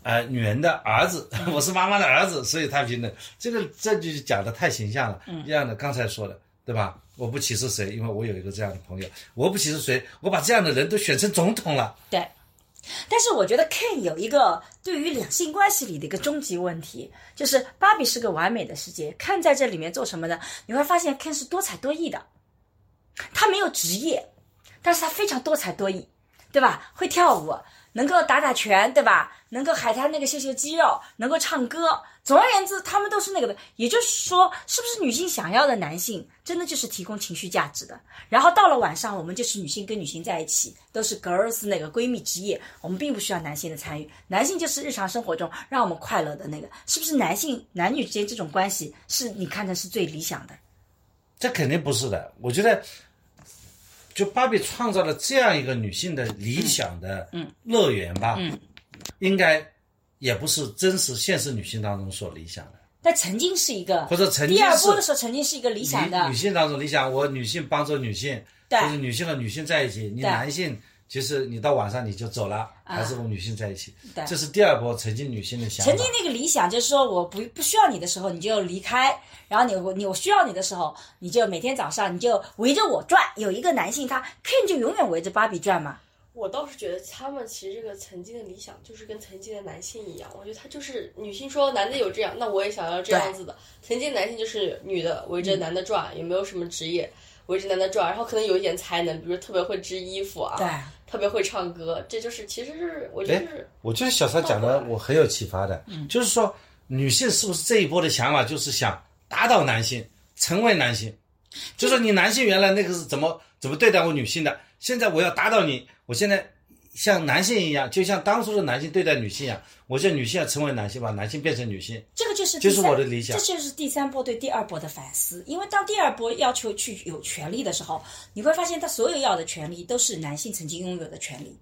呃女人的儿子，我是妈妈的儿子，所以他平等。这个证据讲的太形象了，嗯，一样的刚才说的，对吧？我不歧视谁，因为我有一个这样的朋友；我不歧视谁，我把这样的人都选成总统了。对，但是我觉得 Ken 有一个对于两性关系里的一个终极问题，就是芭比是个完美的世界，Ken 在这里面做什么呢？你会发现 Ken 是多才多艺的，他没有职业，但是他非常多才多艺，对吧？会跳舞，能够打打拳，对吧？能够海滩那个秀秀肌肉，能够唱歌。总而言之，他们都是那个的。也就是说，是不是女性想要的男性，真的就是提供情绪价值的？然后到了晚上，我们就是女性跟女性在一起，都是 girls 那个闺蜜之夜，我们并不需要男性的参与，男性就是日常生活中让我们快乐的那个。是不是男性男女之间这种关系是你看的是最理想的？这肯定不是的。我觉得，就芭比创造了这样一个女性的理想的嗯乐园吧，嗯应该也不是真实现实女性当中所理想的，但曾经是一个，或者曾经第二波的时候曾经是一个理想的女女性当中理想，我女性帮助女性，就是女性和女性在一起，你男性其实你到晚上你就走了，还是和女性在一起。对这是第二波曾经女性的想法。曾经那个理想就是说，我不不需要你的时候你就离开，然后你我你我需要你的时候，你就每天早上你就围着我转。有一个男性他 Ken 就永远围着芭比转嘛。我倒是觉得他们其实这个曾经的理想就是跟曾经的男性一样，我觉得他就是女性说男的有这样，那我也想要这样子的。曾经男性就是女的围着男的转，也没有什么职业围着男的转，然后可能有一点才能，比如特别会织衣服啊，对，特别会唱歌，这就是其实是我觉得是我觉得小三讲的我很有启发的，就是说女性是不是这一波的想法就是想打倒男性，成为男性，就说你男性原来那个是怎么怎么对待我女性的，现在我要打倒你，我现在像男性一样，就像当初的男性对待女性一样，我现在女性要成为男性，把男性变成女性，这个就是第就是我的理想这就是第三波对第二波的反思。因为当第二波要求去有权利的时候，你会发现他所有要的权利都是男性曾经拥有的权利。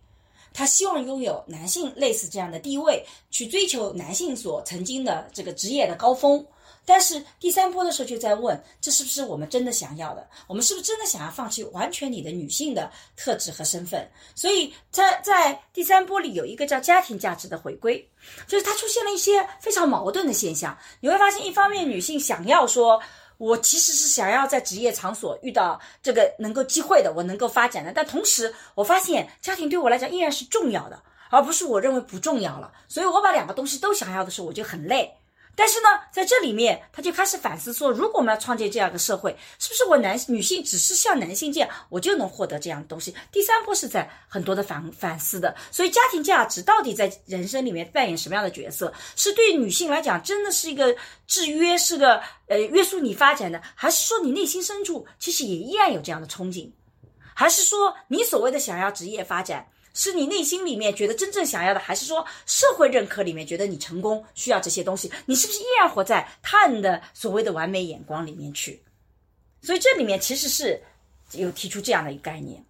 他希望拥有男性类似这样的地位，去追求男性所曾经的这个职业的高峰。但是第三波的时候就在问，这是不是我们真的想要的？我们是不是真的想要放弃完全你的女性的特质和身份？所以在在第三波里有一个叫家庭价值的回归，就是它出现了一些非常矛盾的现象。你会发现，一方面女性想要说。我其实是想要在职业场所遇到这个能够机会的，我能够发展的，但同时我发现家庭对我来讲依然是重要的，而不是我认为不重要了。所以我把两个东西都想要的时候，我就很累。但是呢，在这里面，他就开始反思说，如果我们要创建这样一个社会，是不是我男女性只是像男性这样，我就能获得这样的东西？第三波是在很多的反反思的，所以家庭价值到底在人生里面扮演什么样的角色？是对女性来讲真的是一个制约，是个呃约束你发展的，还是说你内心深处其实也依然有这样的憧憬？还是说你所谓的想要职业发展？是你内心里面觉得真正想要的，还是说社会认可里面觉得你成功需要这些东西？你是不是依然活在他人的所谓的完美眼光里面去？所以这里面其实是有提出这样的一个概念，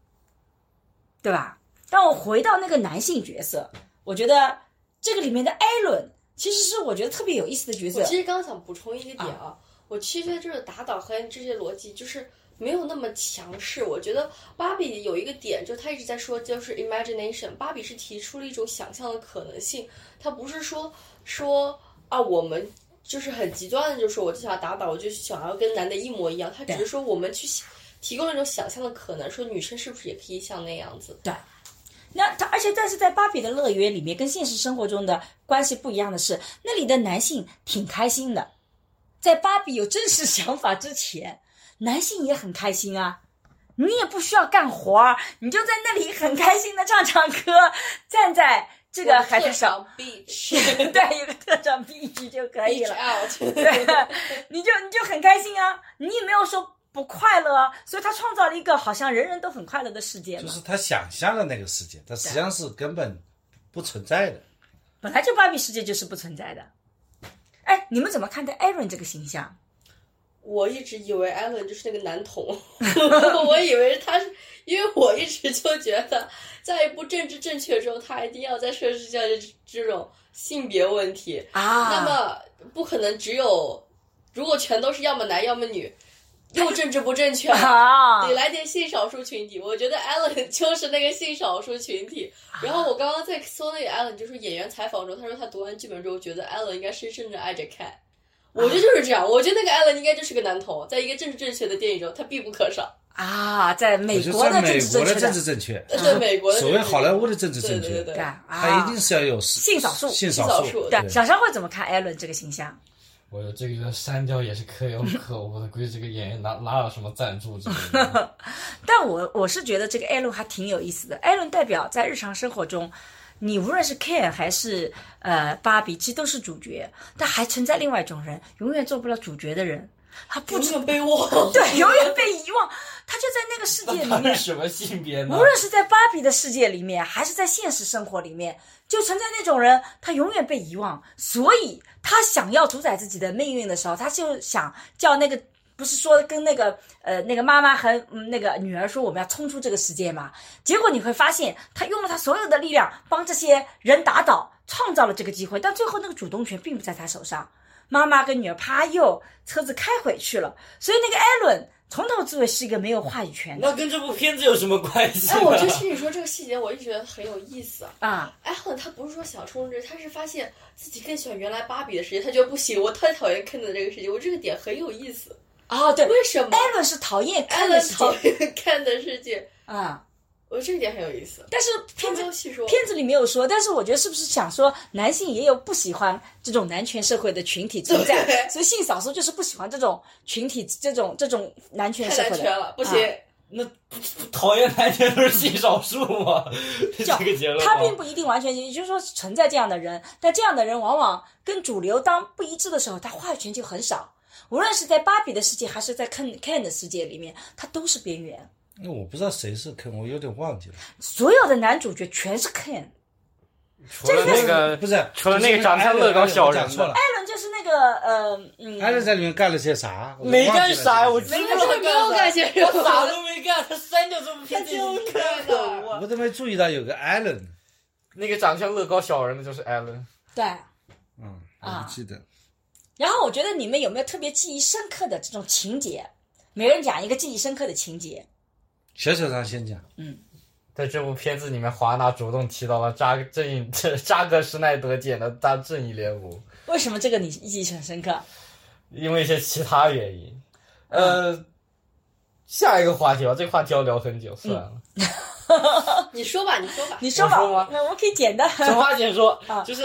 对吧？当我回到那个男性角色，我觉得这个里面的艾伦其实是我觉得特别有意思的角色我。其实刚想补充一个点啊，我其实觉得这个打倒和这些逻辑就是没有那么强势。我觉得芭比有一个点，就他一直在说就是 imagination，芭比是提出了一种想象的可能性，他不是说说啊我们。就是很极端的，就是说我就想要打倒，我就想要跟男的一模一样。他只是说我们去想提供了一种想象的可能，说女生是不是也可以像那样子？对，那他而且但是在芭比的乐园里面，跟现实生活中的关系不一样的是，那里的男性挺开心的，在芭比有真实想法之前，男性也很开心啊。你也不需要干活儿，你就在那里很开心的唱唱歌，站在这个海滩上，beach 对，有个特长 beach 就可以了。对，你就你就很开心啊，你也没有说不快乐啊，所以他创造了一个好像人人都很快乐的世界嘛。就是他想象的那个世界，他实际上是根本不存在的。本来就芭比世界就是不存在的。哎，你们怎么看待艾伦这个形象？我一直以为艾伦就是那个男童，我以为他是，因为我一直就觉得，在一部政治正确中，他一定要在设置这这种性别问题，啊那么不可能只有，如果全都是要么男要么女，又政治不正确了。啊得来点性少数群体，我觉得 Allen 就是那个性少数群体。然后我刚刚在搜那个 Allen，就是演员采访中，他说他读完剧本之后，觉得 Allen 应该深深的爱着 Cat。我觉得就是这样，我觉得那个 Allen 应该就是个男童，在一个政治正确的电影中，他必不可少。啊，在美国的政在美治正确的国的政治正确，呃对美国的所谓好莱坞的政治正确，对对对对啊，它一定是要有性少数性性少少数对，小商会怎么看艾伦这个形象？我这个删掉也是可有可无的，估计这个演员拿拿了什么赞助之类的。但我我是觉得这个艾伦还挺有意思的。艾伦代表在日常生活中，你无论是 Ken 还是呃芭比，其实都是主角，但还存在另外一种人，永远做不了主角的人，他不知永远被忘。对，永远被遗忘，他就在那个世界里面他是。什么性别呢无？论是在芭比的世界里面，还是在现实生活里面，就存在那种人，他永远被遗忘。所以他想要主宰自己的命运的时候，他就想叫那个，不是说跟那个呃那个妈妈和、嗯、那个女儿说我们要冲出这个世界吗？结果你会发现，他用了他所有的力量帮这些人打倒，创造了这个机会，但最后那个主动权并不在他手上。妈妈跟女儿啪又车子开回去了，所以那个艾伦从头至尾是一个没有话语权的那跟这部片子有什么关系哎，我就听你说这个细节，我一直觉得很有意思。啊。艾伦他不是说想充值，他是发现自己更喜欢原来芭比的世界，他觉得不行，我太讨厌 Ken 的这个世界，我这个点很有意思。哦，对，为什么艾伦是讨厌艾看的世伦讨界厌 Ken 的世界？啊，我觉得这一点很有意思。但是片他子没有细说，片子里没有说，但是我觉得是不是想说男性也有不喜欢这种男权社会的群体存在，对所以性少数就是不喜欢这种群体这种这种男权社会的。男权了，不行。啊那讨厌男权都是性少数吗？这叫个结论他并不一定完全，也就是说存在这样的人，但这样的人往往跟主流当不一致的时候，他话语权就很少。无论是在芭比的世界，还是在 Ken Ken 的世界里面，他都是边缘。那我不知道谁是 Ken，，我有点忘记了。所有的男主角全是 Ken，除了那个不是，除了那个长相乐高小人错了。艾伦就是那个呃嗯，艾伦在里面干了些啥？没干啥呀，我这个知道他没有感觉我啥都没干，他删掉这部片子已经可恶啊！我都没注意到有个艾伦。那个长相乐高小人的就是艾伦，对。嗯，啊我不记得。然后我觉得你们有没有特别记忆深刻的这种情节？每人讲一个记忆深刻的情节。小小张先讲。嗯在这部片子里面，华纳主动提到了扎正义这扎克施奈德剪的大正义联盟，为什么这个你记忆很深刻？因为一些其他原因。呃，下一个话题吧，这个话题要聊很久，算了。你说吧，你说吧。你说吧，我说吗那我可以简单。陈华姐说 啊，就是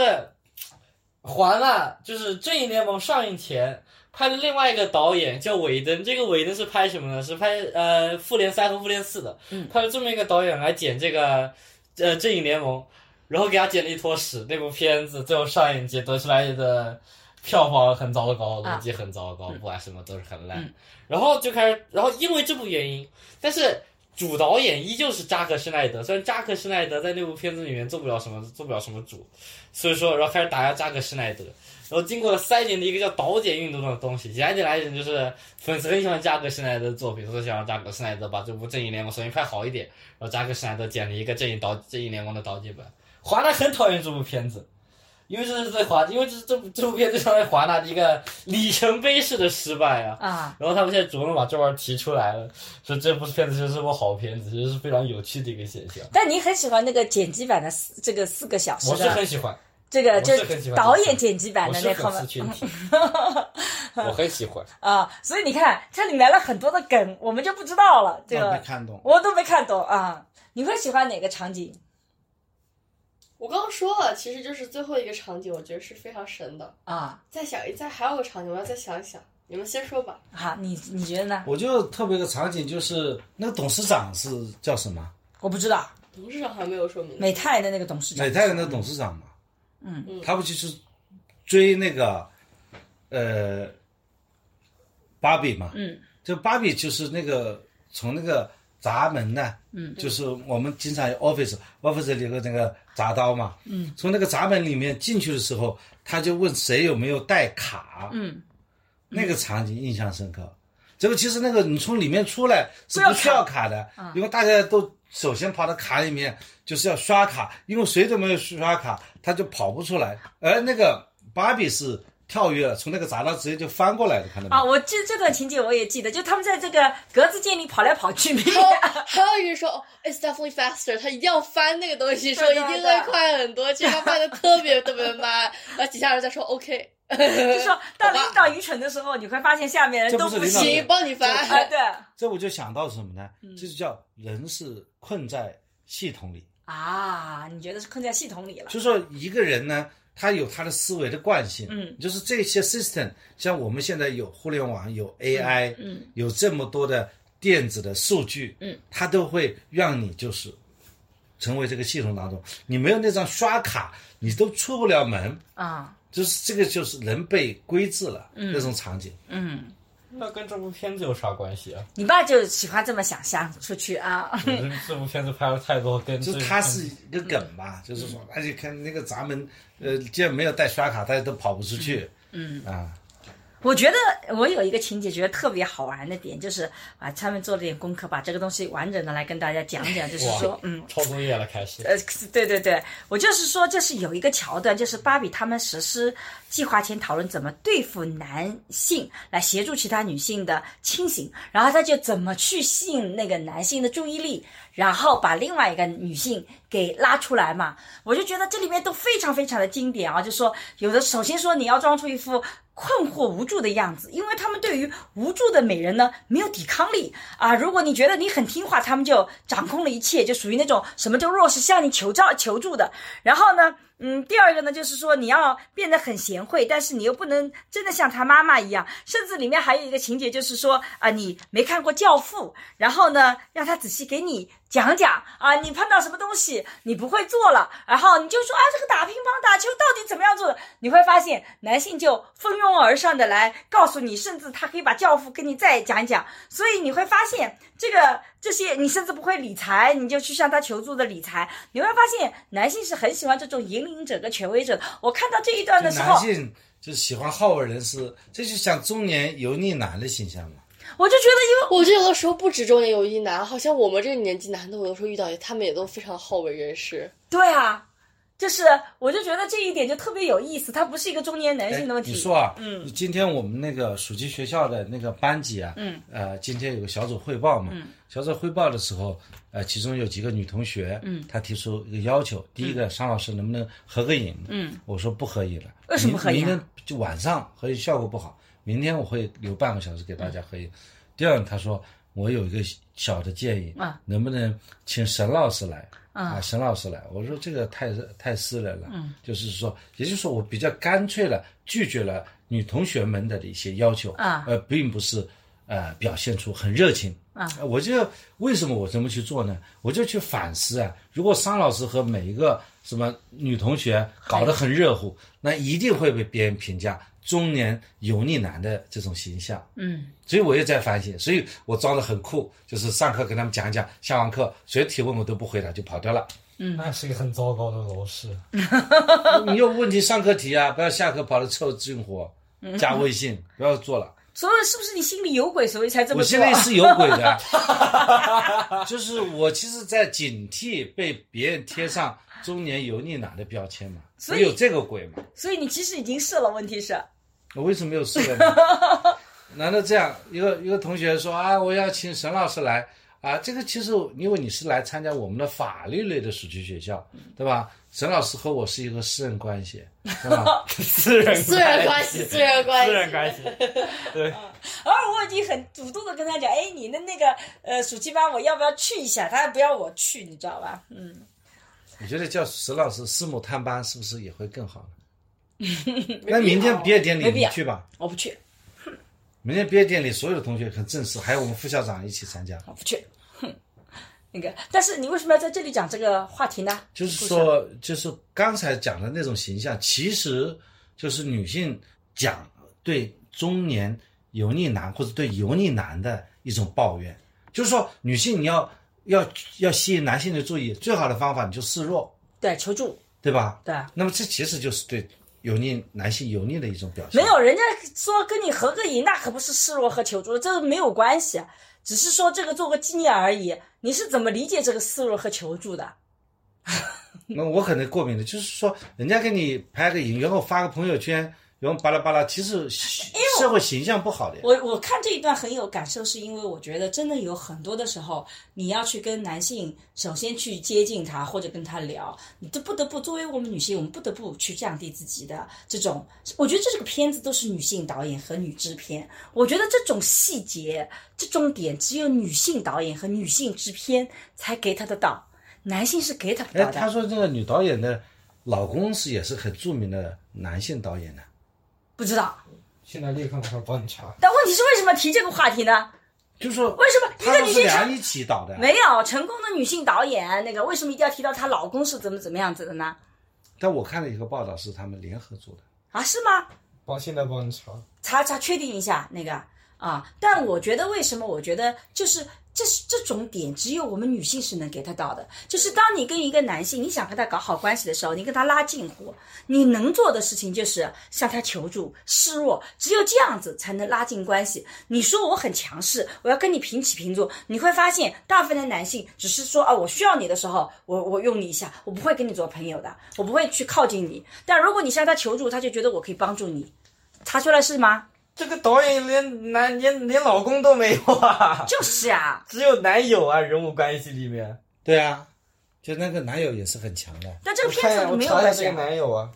华纳就是正义联盟上映前拍的另外一个导演叫韦登，这个韦登是拍什么呢？是拍呃复联三和复联四的，嗯拍了这么一个导演来剪这个呃正义联盟，然后给他剪了一坨屎。那部片子最后上映结得出来的票房很糟糕，啊逻辑很糟糕，不管什么都是很烂。嗯然后就开始，然后因为这部原因，但是主导演依旧是扎克施奈德，虽然扎克施奈德在那部片子里面做不了什么，做不了什么主，所以说，然后开始打压扎克施奈德。然后经过了三年的一个叫导剪运动的东西，简单点来讲就是粉丝很喜欢扎克施奈德的作品，所以想让扎克施奈德把这部正义联盟重新拍好一点。然后扎克施奈德剪了一个正义导正义联盟的导剪版。华纳很讨厌这部片子，因为这是在华，因为这是这部这部片子相当于华纳的一个里程碑式的失败啊。啊，然后他们现在主动把这玩意儿提出来了，说这部片子其实是部好片子，其实是非常有趣的一个现象。但你很喜欢那个剪辑版的四这个四个小时我是很喜欢，这个，就是很喜欢导演剪辑版的那后面群体，我很喜欢。啊，所以你看这里面来了很多的梗，我们就不知道了。这我没个看懂。我都没看懂啊。你会喜欢哪个场景？我刚刚说了，其实就是最后一个场景，我觉得是非常神的。啊，再想一，再还有个场景，我要再想一想。你们先说吧。好，你你觉得呢？我就特别一个场景，就是那个董事长是叫什么？我不知道，董事长还没有说明字。美泰的那个董事长美泰的那个董事长嘛。嗯嗯他不就是追那个呃芭比嘛？嗯，就芭比就是那个从那个闸门呢，嗯，就是我们经常有 office office 里有个那个闸刀嘛，嗯，从那个闸门里面进去的时候，他就问谁有没有带卡，嗯，那个场景印象深刻。这个其实那个你从里面出来是不需要卡的，因为大家都首先跑到卡里面就是要刷卡，因为谁都没有刷卡，他就跑不出来。而那个芭比是跳跃，从那个闸道直接就翻过来的，看到没啊，我记这段情节我也记得，就他们在这个格子间里跑来跑去，还有 还有一个人说、哦、，It's definitely faster，他一定要翻那个东西，说一定会快很多，其实他翻的特别特别慢，然后底下人在说 OK，就说当领导愚蠢的时候，你会发现下面人都不行行，帮你翻。啊，对这我就想到什么呢？嗯这就叫人是困在系统里。啊，你觉得是困在系统里了？就说一个人呢，他有他的思维的惯性，嗯，就是这些 system，像我们现在有互联网，有 AI，嗯，有这么多的电子的数据，嗯，它都会让你就是成为这个系统当中，你没有那张刷卡，你都出不了门，啊，就是这个就是人被规制了、那种场景。嗯，那跟这部片子有啥关系啊？你爸就喜欢这么想象出去啊。这部片子拍了太多跟这就是它是一个梗吧，就是说，而且看那个闸门，呃，既然没有带刷卡，大家都跑不出去，嗯啊，我觉得我有一个情节觉得特别好玩的点，就是啊，他们做了点功课，把这个东西完整的来跟大家讲讲，就是说，嗯，抄作业了开始。呃，对对对，我就是说，这是有一个桥段，就是芭比他们实施计划前讨论怎么对付男性，来协助其他女性的清醒，然后他就怎么去吸引那个男性的注意力，然后把另外一个女性给拉出来嘛。我就觉得这里面都非常非常的经典啊，就说有的首先说你要装出一副。困惑无助的样子，因为他们对于无助的美人呢没有抵抗力啊。如果你觉得你很听话，他们就掌控了一切，就属于那种什么叫弱势向你求招求助的。然后呢，嗯，第二个呢就是说你要变得很贤惠，但是你又不能真的像他妈妈一样。甚至里面还有一个情节就是说啊，你没看过《教父》，然后呢让他仔细给你讲讲啊，你碰到什么东西你不会做了，然后你就说啊，这个打乒乓打球到底怎么样做的？你会发现男性就蜂拥。而上的来告诉你，甚至他可以把教父跟你再讲一讲，所以你会发现这个这些你甚至不会理财，你就去向他求助的理财，你会发现男性是很喜欢这种引领者跟权威者的。我看到这一段的时候，男性就喜欢好为人师，这就像中年油腻男的形象嘛。我就觉得，因为我觉得有的时候不止中年有一男，好像我们这个年纪男的，有的时候遇到他们也都非常好为人师。对啊。就是，我就觉得这一点就特别有意思，它不是一个中年男性的问题。你说啊，嗯，今天我们那个暑期学校的那个班级啊，嗯，呃，今天有个小组汇报嘛，嗯，小组汇报的时候，呃，其中有几个女同学，嗯，她提出一个要求，第一个，商老师能不能合个影？嗯，我说不合影了，为什么合影？明天就晚上合影效果不好，明天我会留半个小时给大家合影。第二，他说我有一个小的建议，啊，能不能请沈老师来？啊，沈老师来，我说这个太太私人了，嗯，就是说，也就是说，我比较干脆了，拒绝了女同学们的一些要求，啊，呃，并不是，呃，表现出很热情，啊，我就为什么我这么去做呢？我就去反思啊，如果桑老师和每一个什么女同学搞得很热乎，那一定会被别人评价。中年油腻男的这种形象，嗯，所以我也在反省，所以我装的很酷，就是上课跟他们讲讲，下完课谁提问我都不回答就跑掉了。嗯，那是个很糟糕的老师。你有问题上课提啊，不要下课跑来凑近乎，加微信不要做了。所以是不是你心里有鬼，所以才这么做？我心里是有鬼的，就是我其实，在警惕被别人贴上中年油腻男的标签嘛，所以有这个鬼嘛。所以你其实已经是了，问题是。我为什么没有试呢？难道这样一个一个同学说啊，我要请沈老师来啊？这个其实因为你是来参加我们的法律类的暑期学校，对吧？沈老师和我是一个私人关系，是吧？私人私人关系，私人关系，私人关系。对。而我已经很主动的跟他讲，哎，你的那个呃暑期班我要不要去一下？他不要我去，你知道吧？嗯。你觉得叫沈老师师母探班是不是也会更好呢？那明天毕业典礼你去吧，我不去。明天毕业典礼所有的同学很正式，还有我们副校长一起参加。我不去。哼，那个，但是你为什么要在这里讲这个话题呢？就是说，就是刚才讲的那种形象，其实就是女性讲对中年油腻男或者对油腻男的一种抱怨。就是说，女性你要要要吸引男性的注意，最好的方法你就示弱，对，求助，对吧？对。那么这其实就是对。油腻男性油腻的一种表现。没有，人家说跟你合个影，那可不是示弱和求助，这个没有关系，只是说这个做个纪念而已。你是怎么理解这个示弱和求助的？那我可能过敏的，就是说人家给你拍个影，然后发个朋友圈。然后巴拉巴拉，其实 社会形象不好的。我我看这一段很有感受，是因为我觉得真的有很多的时候，你要去跟男性首先去接近他，或者跟他聊，你都不得不作为我们女性，我们不得不去降低自己的这种。我觉得这这个片子都是女性导演和女制片，我觉得这种细节、这种点，只有女性导演和女性制片才给他的到，男性是给他不到的。他说这个女导演的老公是也是很著名的男性导演的。不知道，现在立刻马上帮你查。但问题是为什么提这个话题呢？就是说，为什么一个女性成一起导的？没有成功的女性导演，那个为什么一定要提到她老公是怎么怎么样子的呢？但我看了一个报道，是他们联合做的啊？是吗？帮现在帮你查查查确定一下那个啊。但我觉得为什么？我觉得就是这是这种点，只有我们女性是能 get 到的。就是当你跟一个男性，你想和他搞好关系的时候，你跟他拉近乎，你能做的事情就是向他求助、示弱，只有这样子才能拉近关系。你说我很强势，我要跟你平起平坐，你会发现大部分的男性只是说啊，我需要你的时候，我我用你一下，我不会跟你做朋友的，我不会去靠近你。但如果你向他求助，他就觉得我可以帮助你。查出来是吗？这个导演连男连连老公都没有啊，就是啊，只有男友啊，人物关系里面。对啊，就那个男友也是很强的。但这个片子里没有查一下这个。男友啊。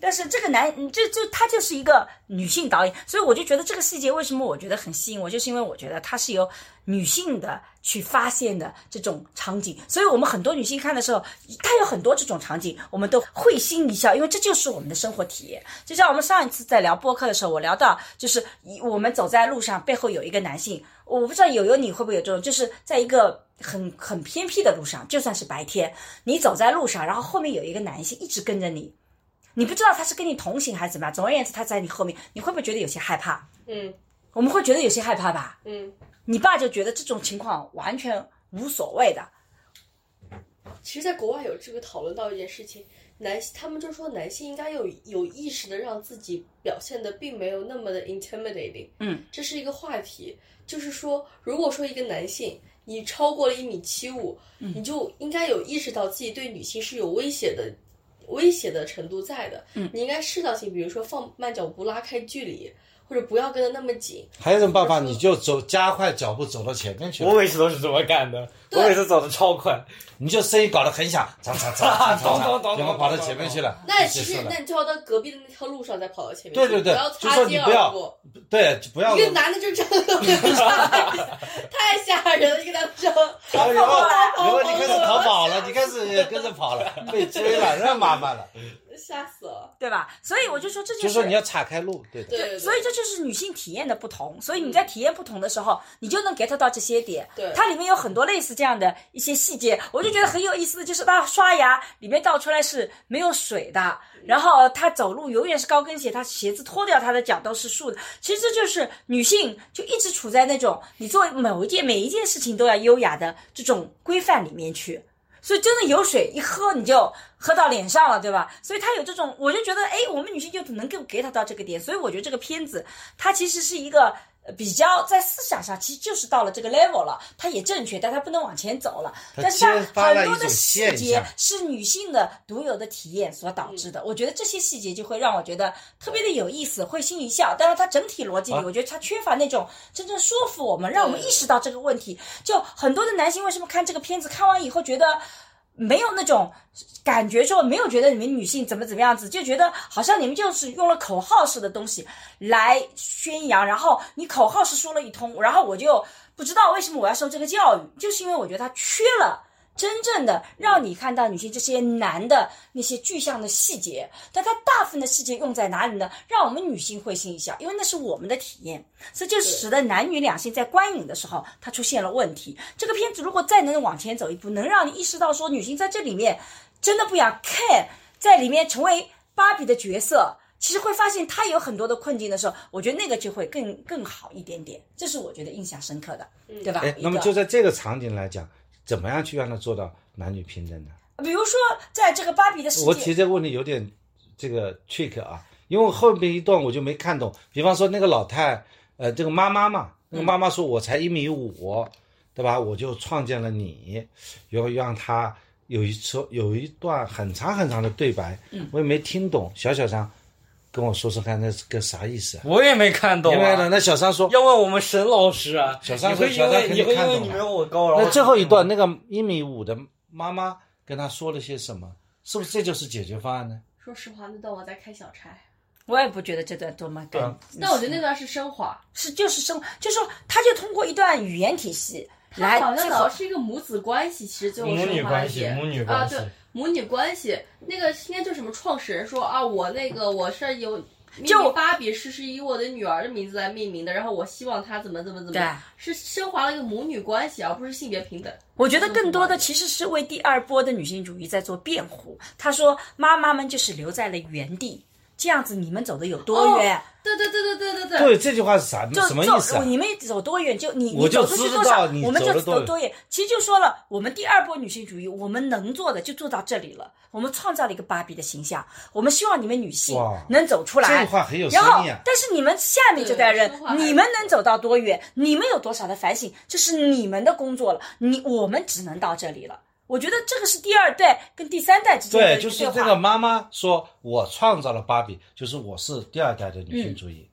但是这个男，嗯这就他就是一个女性导演，所以我就觉得这个细节为什么我觉得很吸引我，就是因为我觉得它是由女性的去发现的这种场景，所以我们很多女性看的时候，它有很多这种场景，我们都会心一笑，因为这就是我们的生活体验。就像我们上一次在聊播客的时候，我聊到就是我们走在路上，背后有一个男性，我不知道友友你会不会有这种，就是在一个很很偏僻的路上，就算是白天，你走在路上，然后后面有一个男性一直跟着你。你不知道他是跟你同行还是怎么样，总而言之，他在你后面，你会不会觉得有些害怕？嗯我们会觉得有些害怕吧？嗯，你爸就觉得这种情况完全无所谓的。其实，在国外有这个讨论到一件事情，男他们就说男性应该有有意识的让自己表现的并没有那么的 intimidating。嗯，这是一个话题，就是说，如果说一个男性你超过了一米七五，你就应该有意识到自己对女性是有威胁的。威胁的程度在的，嗯，你应该适当性，比如说放慢脚步，拉开距离，或者不要跟得那么紧。还有一种办法，你就走加快脚步走到前面去我，每次都是这么干的，我每次走的超快。你就声音搞得很响，咚咚咚，然后跑到前面去了，那其实那你就要到隔壁的那条路上再跑到前面去，对对对不要就擦肩说你不要而过。对，就不要一个男的就这样，太吓人了！一个男的这样，然后然后你开始逃跑了，你开始也跟着跑了，被追了，那麻烦了。吓死了。对吧？所以我就说这就是说你要岔开路，对的。对对对，所以这就是女性体验的不同。所以你在体验不同的时候，你就能 get 到这些点。对它里面有很多类似这样的一些细节，我就觉得很有意思的就是她刷牙里面倒出来是没有水的，然后她走路永远是高跟鞋，她鞋子脱掉，她的脚都是竖的。其实这就是女性就一直处在那种你做某一件每一件事情都要优雅的这种规范里面去。所以真的有水一喝你就喝到脸上了，对吧？所以它有这种，我就觉得，哎，我们女性就能够 get 到这个点。所以我觉得这个片子它其实是一个比较在思想上其实就是到了这个 level 了，它也正确，但它不能往前走了。它但是它很多的细节是女性的独有的体验所导致的。我觉得这些细节就会让我觉得特别的有意思，会心一笑。但是它整体逻辑里，啊我觉得它缺乏那种真正说服我们，让我们意识到这个问题。就很多的男性为什么看这个片子看完以后觉得。没有那种感觉，说没有觉得你们女性怎么怎么样子，就觉得好像你们就是用了口号式的东西来宣扬，然后你口号是说了一通，然后我就不知道为什么我要受这个教育，就是因为我觉得它缺了。真正的让你看到女性这些男的那些具象的细节，但它大部分的细节用在哪里呢？让我们女性会心一笑，因为那是我们的体验，所以就使得男女两性在观影的时候，它出现了问题。这个片子如果再能往前走一步，能让你意识到说女性在这里面真的不想看，在里面成为芭比的角色。其实会发现她有很多的困境的时候，我觉得那个就会更更好一点点，这是我觉得印象深刻的，对吧？哎，那么就在这个场景来讲，怎么样去让他做到男女平等呢？比如说，在这个芭比的世界，我提这个问题有点这个 trick 啊，因为后面一段我就没看懂。比方说那个老太，呃，这个妈妈嘛，那个妈妈说我才一米五，对吧？我就创建了你，然后让她有一次有一段很长很长的对白，我也没听懂。小小张跟我说说看，那是个啥意思啊？我也没看懂、啊。因为呢，那小三说，要问我们沈老师啊，小三你会因小三肯为你会因定看懂了为你没有我高，然后那最后一段那个一米五的妈妈跟他说了些什么？是不是这就是解决方案呢？说实话，那段我在开小差，我也不觉得这段多么更对啊，但我觉得那段是升华。是就是生，就是说他就通过一段语言体系来好像最后讲的是一个母子关系，其实最后母女升华关系一点母女关系啊，对，母女关系。那个应该叫什么创始人说啊，我那个我是有。就芭比是是以我的女儿的名字来命名的，然后我希望她怎么怎么怎么样，是升华了一个母女关系，而不是性别平等。我觉得更多的其实是为第二波的女性主义在做辩护。他说，妈妈们就是留在了原地，这样子你们走的有多远？对对对对对对对。对，这句话是啥就什么意思啊？走你们走多远，就你你我就知走出去多少道，你我们就走了多远。其实就说了，我们第二波女性主义，我们能做的就做到这里了。我们创造了一个芭比的形象，我们希望你们女性能走出来。这句话很有然后深意啊，但是你们下面这代人你们能走到多远？你们有多少的反省？这是你们的工作了。你我们只能到这里了。我觉得这个是第二代跟第三代之间的对，一就是这个妈妈说，我创造了芭比，就是我是第二代的女性主义，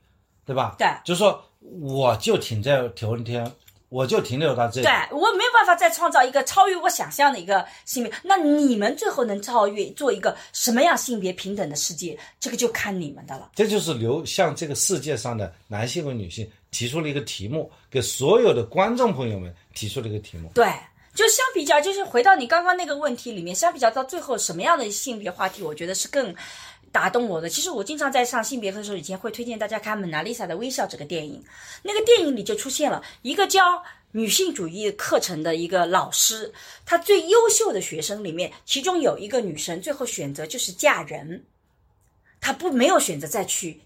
对吧？嗯对就是说我就停在头天，我就停留到这里。对我没有办法再创造一个超越我想象的一个性别，那你们最后能超越做一个什么样性别平等的世界，这个就看你们的了。这就是刘向这个世界上的男性和女性提出了一个题目，给所有的观众朋友们提出了一个题目。对，就相比较，就是回到你刚刚那个问题里面，相比较到最后什么样的性别话题，我觉得是更打动我的。其实我经常在上性别课的时候，以前会推荐大家看《蒙娜丽莎的微笑》这个电影，那个电影里就出现了一个教。女性主义课程的一个老师，他最优秀的学生里面，其中有一个女生，最后选择就是嫁人，她不没有选择再去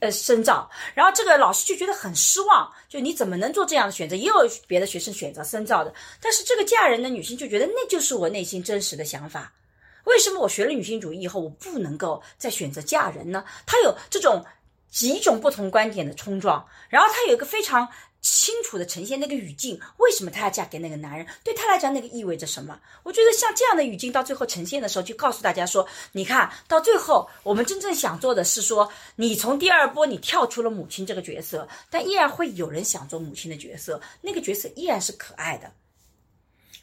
呃深造，然后这个老师就觉得很失望，就你怎么能做这样的选择？也有别的学生选择深造的，但是这个嫁人的女生就觉得那就是我内心真实的想法。为什么我学了女性主义以后，我不能够再选择嫁人呢？她有这种几种不同观点的冲撞，然后她有一个非常清楚的呈现那个语境，为什么她要嫁给那个男人？对她来讲，那个意味着什么？我觉得像这样的语境到最后呈现的时候，就告诉大家说，你看到最后，我们真正想做的是说，你从第二波你跳出了母亲这个角色，但依然会有人想做母亲的角色，那个角色依然是可爱的。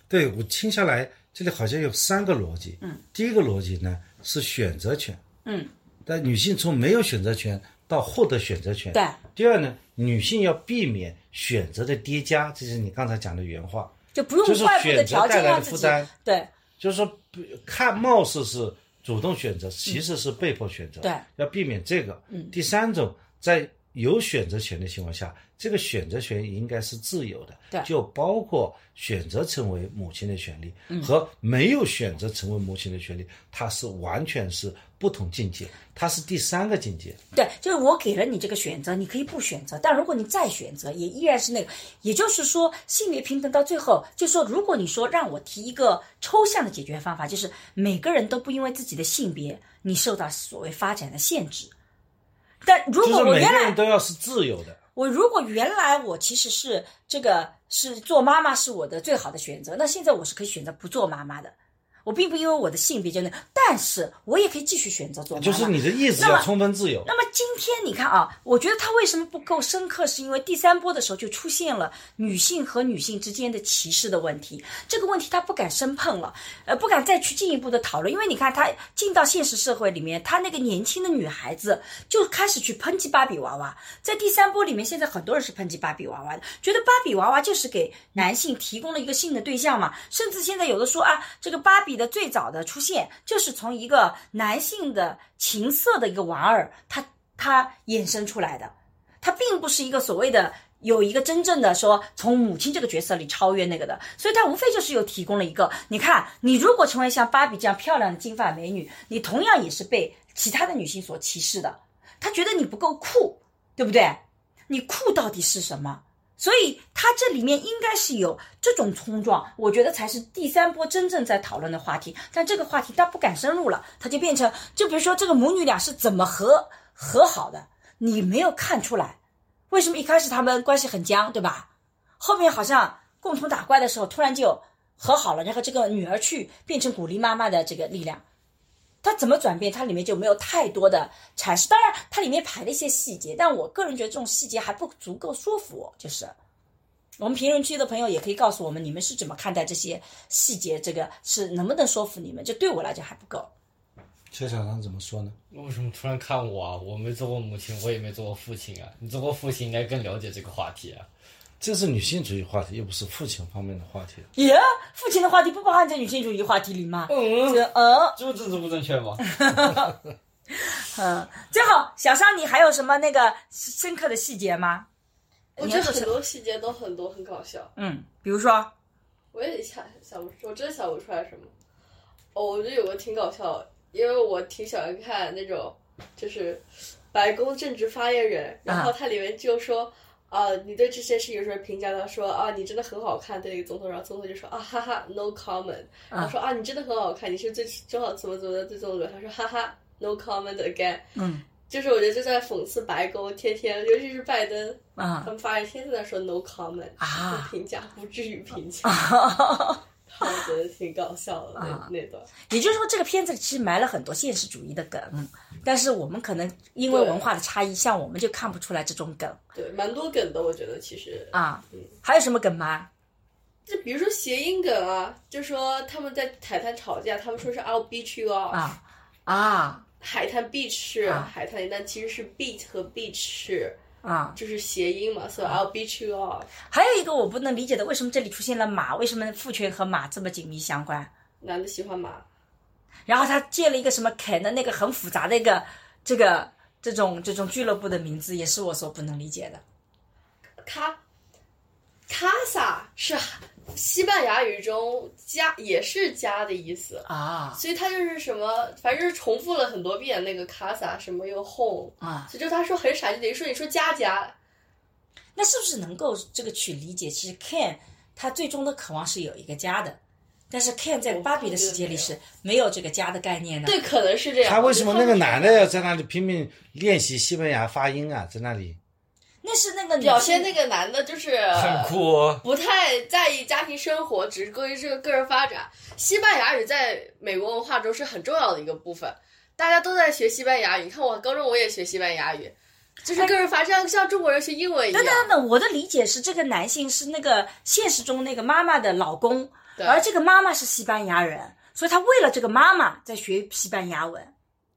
对我听下来，这里好像有三个逻辑。嗯，第一个逻辑呢是选择权。嗯，但女性从没有选择权到获得选择权。对。第二呢，女性要避免选择的叠加，这是你刚才讲的原话。就不用就是外部的选择条带来件让自己的负担对就是说，看貌似是主动选择，其实是被迫选择。对，要避免这个。嗯。第三种，在有选择权的情况下，这个选择权应该是自由的。对就包括选择成为母亲的权利、和没有选择成为母亲的权利，它是完全是不同境界，它是第三个境界。对，就是我给了你这个选择，你可以不选择，但如果你再选择，也依然是那个。也就是说，性别平等到最后，就说如果你说让我提一个抽象的解决方法，就是每个人都不因为自己的性别，你受到所谓发展的限制。但如果我原来人都要是自由的。我如果原来我其实是这个是做妈妈是我的最好的选择，那现在我是可以选择不做妈妈的。我并不因为我的性别就那，但是我也可以继续选择做妈妈。就是你的意志那么要充分自由。那么今天你看啊，我觉得它为什么不够深刻，是因为第三波的时候就出现了女性和女性之间的歧视的问题。这个问题他不敢深碰了，呃，不敢再去进一步的讨论，因为你看他进到现实社会里面，他那个年轻的女孩子就开始去抨击芭比娃娃。在第三波里面，现在很多人是抨击芭比娃娃的，觉得芭比娃娃就是给男性提供了一个性的对象嘛，甚至现在有的说啊，这个芭比的最早的出现就是从一个男性的情色的一个玩儿，他他衍生出来的，他并不是一个所谓的有一个真正的说从母亲这个角色里超越那个的，所以他无非就是有提供了一个，你看，你如果成为像芭比这样漂亮的金发美女，你同样也是被其他的女性所歧视的，他觉得你不够酷，对不对？你酷到底是什么？所以它这里面应该是有这种冲撞，我觉得才是第三波真正在讨论的话题。但这个话题它不敢深入了，它就变成，就比如说这个母女俩是怎么和和好的，你没有看出来，为什么一开始他们关系很僵，对吧？后面好像共同打怪的时候，突然就和好了，然后这个女儿去变成鼓励妈妈的这个力量。它怎么转变？它里面就没有太多的阐释。当然，它里面排了一些细节，但我个人觉得这种细节还不足够说服我。就是我们评论区的朋友也可以告诉我们，你们是怎么看待这些细节？这个是能不能说服你们？就对我来讲还不够。邱小长怎么说呢？为什么突然看我啊？我没做过母亲，我也没做过父亲啊。你做过父亲，应该更了解这个话题啊。这是女性主义话题，又不是父亲方面的话题。耶、父亲的话题不包含在女性主义话题里吗？嗯，这呃这不政治不正确吗？嗯，最后小商，你还有什么那个深刻的细节吗？我觉得很多细节都很多，很搞笑。嗯，比如说，我也想想不出，我真的想不出来什么。哦，我觉得有个挺搞笑的，因为我挺喜欢看那种就是白宫政治发言人，然后它里面就说。啊，你对这些事有什么评价？他说啊，你真的很好看，对一个总统，然后总统就说啊哈哈，no comment。然后说啊，你真的很好看，你是最最好怎么怎么的最总统。他说哈哈，no comment again。嗯，就是我觉得就在讽刺白宫，天天尤其是拜登啊他，们发言天天在说 no comment 啊不评价不至于评价，我觉得挺搞笑的那啊。那段。也就是说，这个片子其实埋了很多现实主义的梗，但是我们可能因为文化的差异，像我们就看不出来这种梗。对，蛮多梗的，我觉得其实。啊。还有什么梗吗？就比如说谐音梗啊，就说他们在海滩吵架，他们说是 I'll beat you off 啊。啊。海滩 beach 啊。海滩，但其实是 beat 和 beach 是啊！就是谐音嘛，所以 I'll beat you up。还有一个我不能理解的，为什么这里出现了马？为什么父权和马这么紧密相关？男的喜欢马，然后他借了一个什么肯的那个很复杂的一个这个这种这种俱乐部的名字，也是我所不能理解的。卡卡萨是西班牙语中家也是家的意思，啊所以他就是什么，反正就是重复了很多遍那个卡萨什么又 home，啊，所以就他说很傻，就等于说你说家家，那是不是能够这个去理解？其实 can 他最终的渴望是有一个家的，但是 can 在芭比的世界里是没有这个家的概念的。对，可能是这样。他为什么那个男的要在那里拼命练习西班牙发音啊？在那里，那是那个表现那个男的就是很酷哦。不太在意家庭生活，只是关于这个个人发展。西班牙语在美国文化中是很重要的一个部分，大家都在学西班牙语。你看我高中我也学西班牙语，就是个人发展，像中国人学英文一样等。等等，我的理解是，这个男性是那个现实中那个妈妈的老公，而这个妈妈是西班牙人，所以他为了这个妈妈在学西班牙文。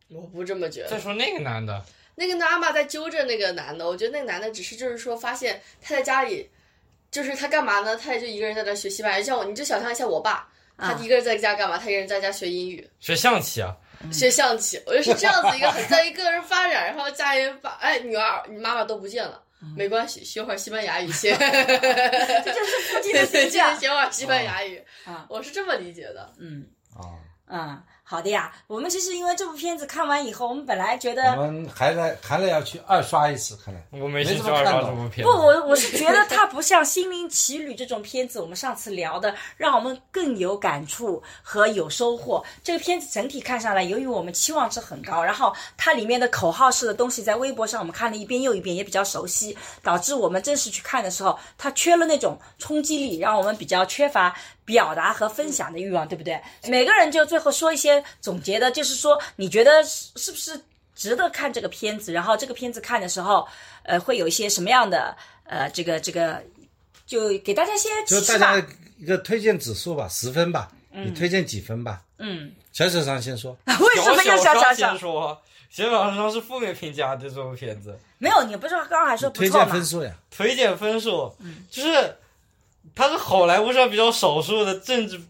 我不这么觉得。再说那个男的，那个妈妈在纠正那个男的，我觉得那个男的只是就是说发现他在家里，就是他干嘛呢？他也就一个人在那学西班牙语。像我，你就想象一下我爸，他一个人在家干嘛？他一个人在家学英语。学象棋啊，学象棋，我就是这样子一个很在意个人发展，然后家里人把哎女儿你妈妈都不见了，没关系，学会儿西班牙语先，这就是夫妻对的对，形象学会儿西班牙语啊，我是这么理解的。嗯啊，嗯，好的呀。我们其实因为这部片子看完以后，我们本来觉得我们还在还得要去二刷一次，看来我没没兴趣二刷怎么看懂不，这部片子。我我是觉得它不像《心灵奇旅》这种片子，我们上次聊的，让我们更有感触和有收获。这个片子整体看上来，由于我们期望值很高，然后它里面的口号式的东西，在微博上我们看了一遍又一遍，也比较熟悉，导致我们正式去看的时候，它缺了那种冲击力，让我们比较缺乏表达和分享的欲望，对不对？每个人就最后说一些总结的，就是说你觉得是是不是值得看这个片子？然后这个片子看的时候，呃，会有一些什么样的呃，这个这个，就给大家一些就大家一个推荐指数吧，十分吧，你推荐几分吧？嗯，小小张先说，为什么要小小小小先？说？小小上是负面评价对这部片子，没有，你不是刚刚还说不推错吗荐分？数呀。推荐分数，就是它是好莱坞上比较少数的政治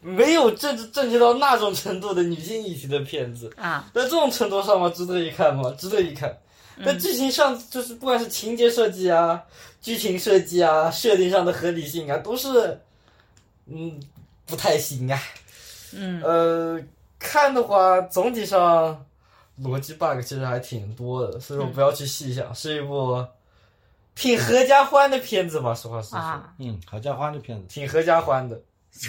没有政治正确到那种程度的女性议题的片子。啊，在这种程度上嘛，值得一看吗？值得一看。但剧情上就是不管是情节设计啊、剧情设计啊、设定上的合理性啊，都是嗯不太行啊。嗯呃，看的话，总体上逻辑 bug 其实还挺多的，所以说不要去细想，是一部挺合家欢的片子吧。实话实说，啊，嗯，合家欢的片子，挺合家欢的。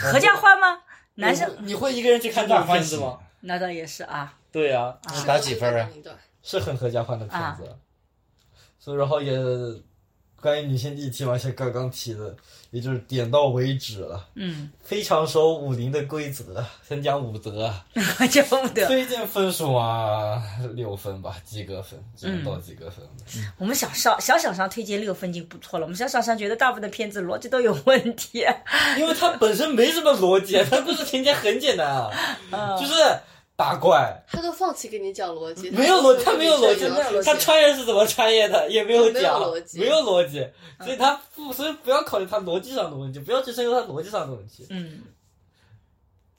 合家欢吗？男生你会一个人去看这种片子吗？那倒也是啊，对呀、你打几分啊？是很合家欢的片子，所以然后也关于女性议题嘛，像刚刚提的，也就是点到为止了，嗯，非常守武林的规则，先讲武德，讲武德。推荐分数啊六分吧，及格分，只能到及格分。我们小少小小上推荐六分就不错了。我们小小上觉得大部分的片子逻辑都有问题。因为它本身没什么逻辑，它故事情节很简单啊，嗯就是打怪，他都放弃跟你讲逻辑，没有逻，他没有逻辑没有逻辑，它穿越是怎么穿越的也没有没有讲逻，辑。没有逻辑，所以他不，所以不要考虑他逻辑上的问题，不要去深究他逻辑上的问题，嗯。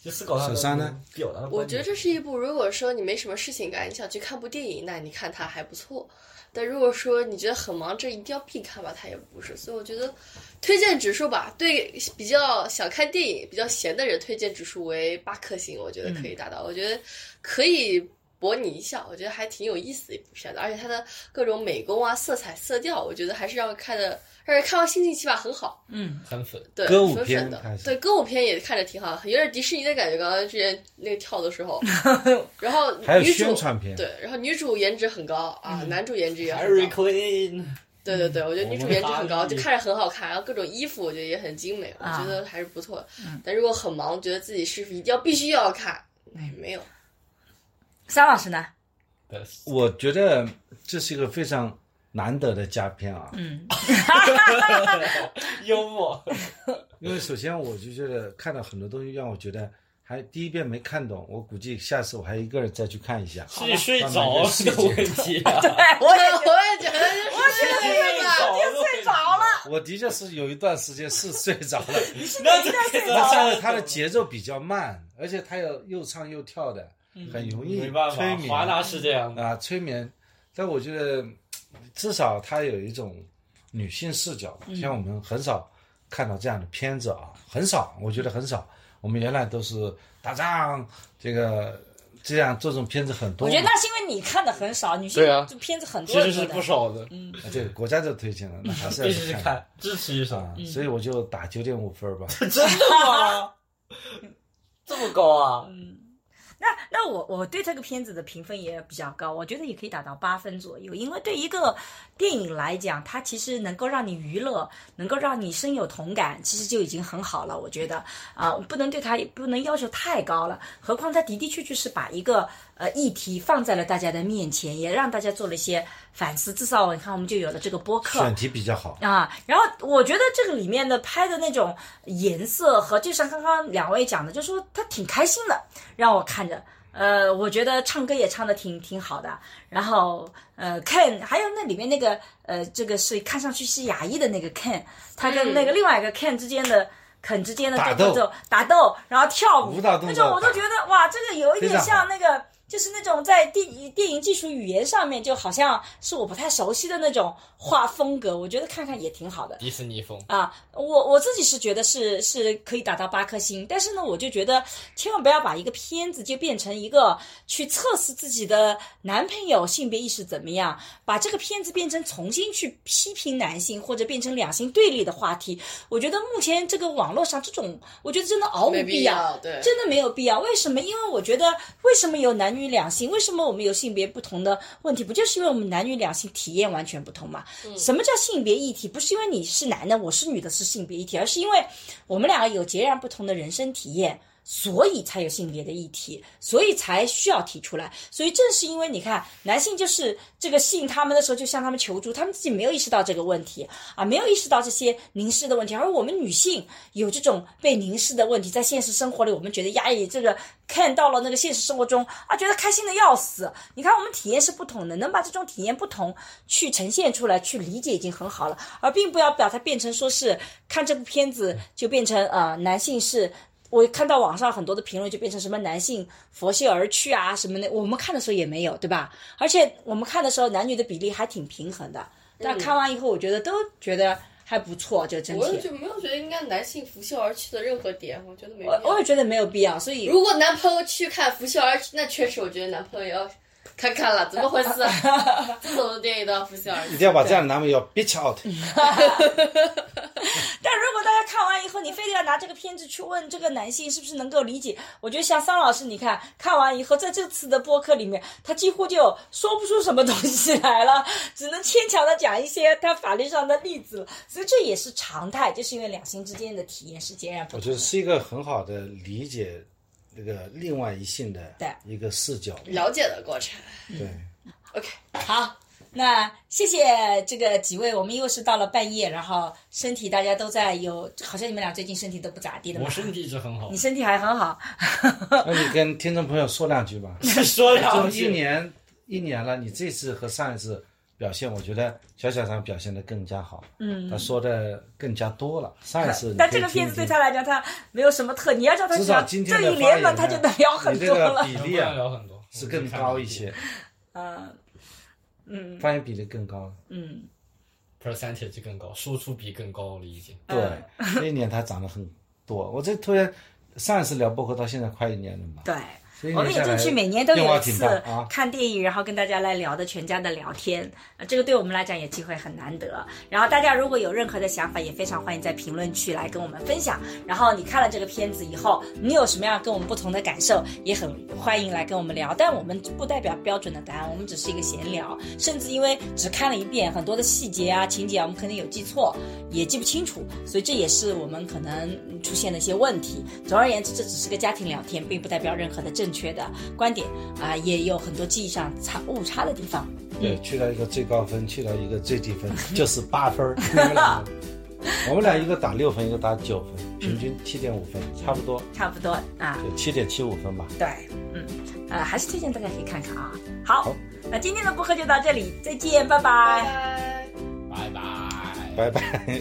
去思考它的小三呢？表达的。我觉得这是一部，如果说你没什么事情干，你想去看部电影，那你看它还不错。但如果说你觉得很忙，这一定要避开吧，它也不是。所以我觉得推荐指数吧，对比较想看电影、比较闲的人，推荐指数为八颗星，我觉得可以达到。我觉得可以博你一笑，我觉得还挺有意思的一部片子，而且它的各种美工啊、色彩、色调，我觉得还是让看的，让人看完心情起码很好。嗯很粉。对，歌舞粉粉的对歌舞片也看着挺好，有点迪士尼的感觉。刚刚之前那个跳的时候，然后还有女主宣传片对，然后女主颜值很高啊，男主颜值也很 Harry 高。Queen，对对对，我觉得女主颜值很高，就看着很好看，然后各种衣服我觉得也很精美，我啊觉得还是不错的。但如果很忙，觉得自己是不是一定要必须要看？哎，没有，桑老师呢？我觉得这是一个非常难得的佳片啊。嗯，幽默，因为首先我就觉得看到很多东西让我觉得还第一遍没看懂，我估计下次我还一个人再去看一下。是睡着了的问题啊！对，我也我也觉得，我觉得睡着睡着了。我的确是有一段时间是睡着了，那这但是他的节奏比较慢，而且他有又唱又跳的，很容易没办法催，眠华纳是这样的。啊，催眠。但我觉得至少它有一种女性视角，像我们很少看到这样的片子啊，很少，我觉得很少。我们原来都是打仗，这个这样这种片子很多。我觉得那是因为你看的很少，女性对啊这片子很多其实是不少的，嗯对国家就推荐了，那还是要 必须去看看，支持一下。啊。所以我就打九点五分吧。真的吗？这么高啊？那那我我对这个片子的评分也比较高，我觉得也可以达到八分左右。因为对一个电影来讲，它其实能够让你娱乐，能够让你深有同感，其实就已经很好了。我觉得啊、不能对它不能要求太高了。何况它的的确确是把一个呃议题放在了大家的面前，也让大家做了一些反思。至少你看，我们就有了这个播客。选题比较好，啊，然后我觉得这个里面的拍的那种颜色和，就像刚刚两位讲的，就说他挺开心的，让我看着。呃，我觉得唱歌也唱的挺挺好的。然后呃，Ken 还有那里面那个呃，这个是看上去是亚裔的那个 Ken，他跟那个另外一个 Ken 之间的。肯之间的打斗这种打斗，然后跳舞，舞蹈动作那种我都觉得哇，这个有一点像那个，就是那种在电电影技术语言上面，就好像是我不太熟悉的那种画风格，我觉得看看也挺好的。迪士尼风，啊，我我自己是觉得是是可以达到八颗星，但是呢，我就觉得千万不要把一个片子就变成一个去测试自己的男朋友性别意识怎么样，把这个片子变成重新去批评男性或者变成两性对立的话题。我觉得目前这个网络上这种，我觉得真的毫无必要，要对真的没有必要。为什么？因为我觉得为什么有男女两性？为什么我们有性别不同的问题？不就是因为我们男女两性体验完全不同嘛？什么叫性别议题？不是因为你是男的，我是女的，是性别议题，而是因为我们两个有截然不同的人生体验。所以才有性别的议题，所以才需要提出来。所以正是因为你看，男性就是这个吸引他们的时候，就向他们求助，他们自己没有意识到这个问题啊，没有意识到这些凝视的问题。而我们女性有这种被凝视的问题，在现实生活里，我们觉得压抑，这个看到了那个现实生活中啊，觉得开心的要死。你看，我们体验是不同的，能把这种体验不同去呈现出来，去理解已经很好了，而并不要把它变成说是看这部片子就变成呃男性是。我看到网上很多的评论就变成什么男性佛系而去啊什么的，我们看的时候也没有，对吧？而且我们看的时候男女的比例还挺平衡的。但看完以后，我觉得都觉得还不错，就整体我体，就没有觉得应该男性拂袖而去的任何点，我觉得没必我我。也觉得没有必要。所以如果男朋友去看《拂袖而去》，那确实我觉得男朋友要看看了，怎么回事啊？这种的电影都要拂袖而去。一定要把这样的男朋友 bitch out。但如果大家看完以后，你非得要拿这个片子去问这个男性是不是能够理解，我觉得像桑老师，你看看完以后，在这次的播客里面，他几乎就说不出什么东西来了，只能牵强的讲一些他法律上的例子了。所以这也是常态，就是因为两性之间的体验是截然不同。我觉得是一个很好的理解那个另外一性的对一个视角。了解的过程。对，OK，好，那谢谢这个几位，我们又是到了半夜，然后身体大家都在有，好像你们俩最近身体都不咋地的嘛我。身体一直很好你。身体还很好，那你跟听众朋友说两句吧。说两句 一，年一年了，你这次和上一次表现，我觉得小小张表现的更加好。嗯，他说的更加多了。上一次 你但这个片子对他来讲，他没有什么特，你要叫他至少讲这今天这一年嘛，他就能聊很你这个多了。比例啊聊很多，是更高一些，嗯嗯发言比例更高。嗯，，percentage 更高，输出比更高了已经。对，那一年他涨了很多。我这突然上一次聊播客到现在快一年了嘛，对，我们也年下来争取每年都有一次。看电影，然后跟大家来聊的全家的聊天，呃这个对我们来讲也机会很难得。然后大家如果有任何的想法，也非常欢迎在评论区来跟我们分享。然后你看了这个片子以后，你有什么样跟我们不同的感受，也很欢迎来跟我们聊。但我们不代表标准的答案，我们只是一个闲聊，甚至因为只看了一遍，很多的细节啊、情节啊，我们可能有记错，也记不清楚，所以这也是我们可能出现的一些问题。总而言之，这只是个家庭聊天，并不代表任何的正确的观点啊、也有很多记忆上差误差的地方。对，去了一个最高分，去了一个最低分，就是八分 我们俩一个打六分，一个打九分，平均七点五分，差不多，差不多啊，就七点七五分吧。对，嗯，呃，还是推荐大家可以看看啊。好，好那今天的播客就到这里，再见，拜拜拜拜。拜拜。拜拜。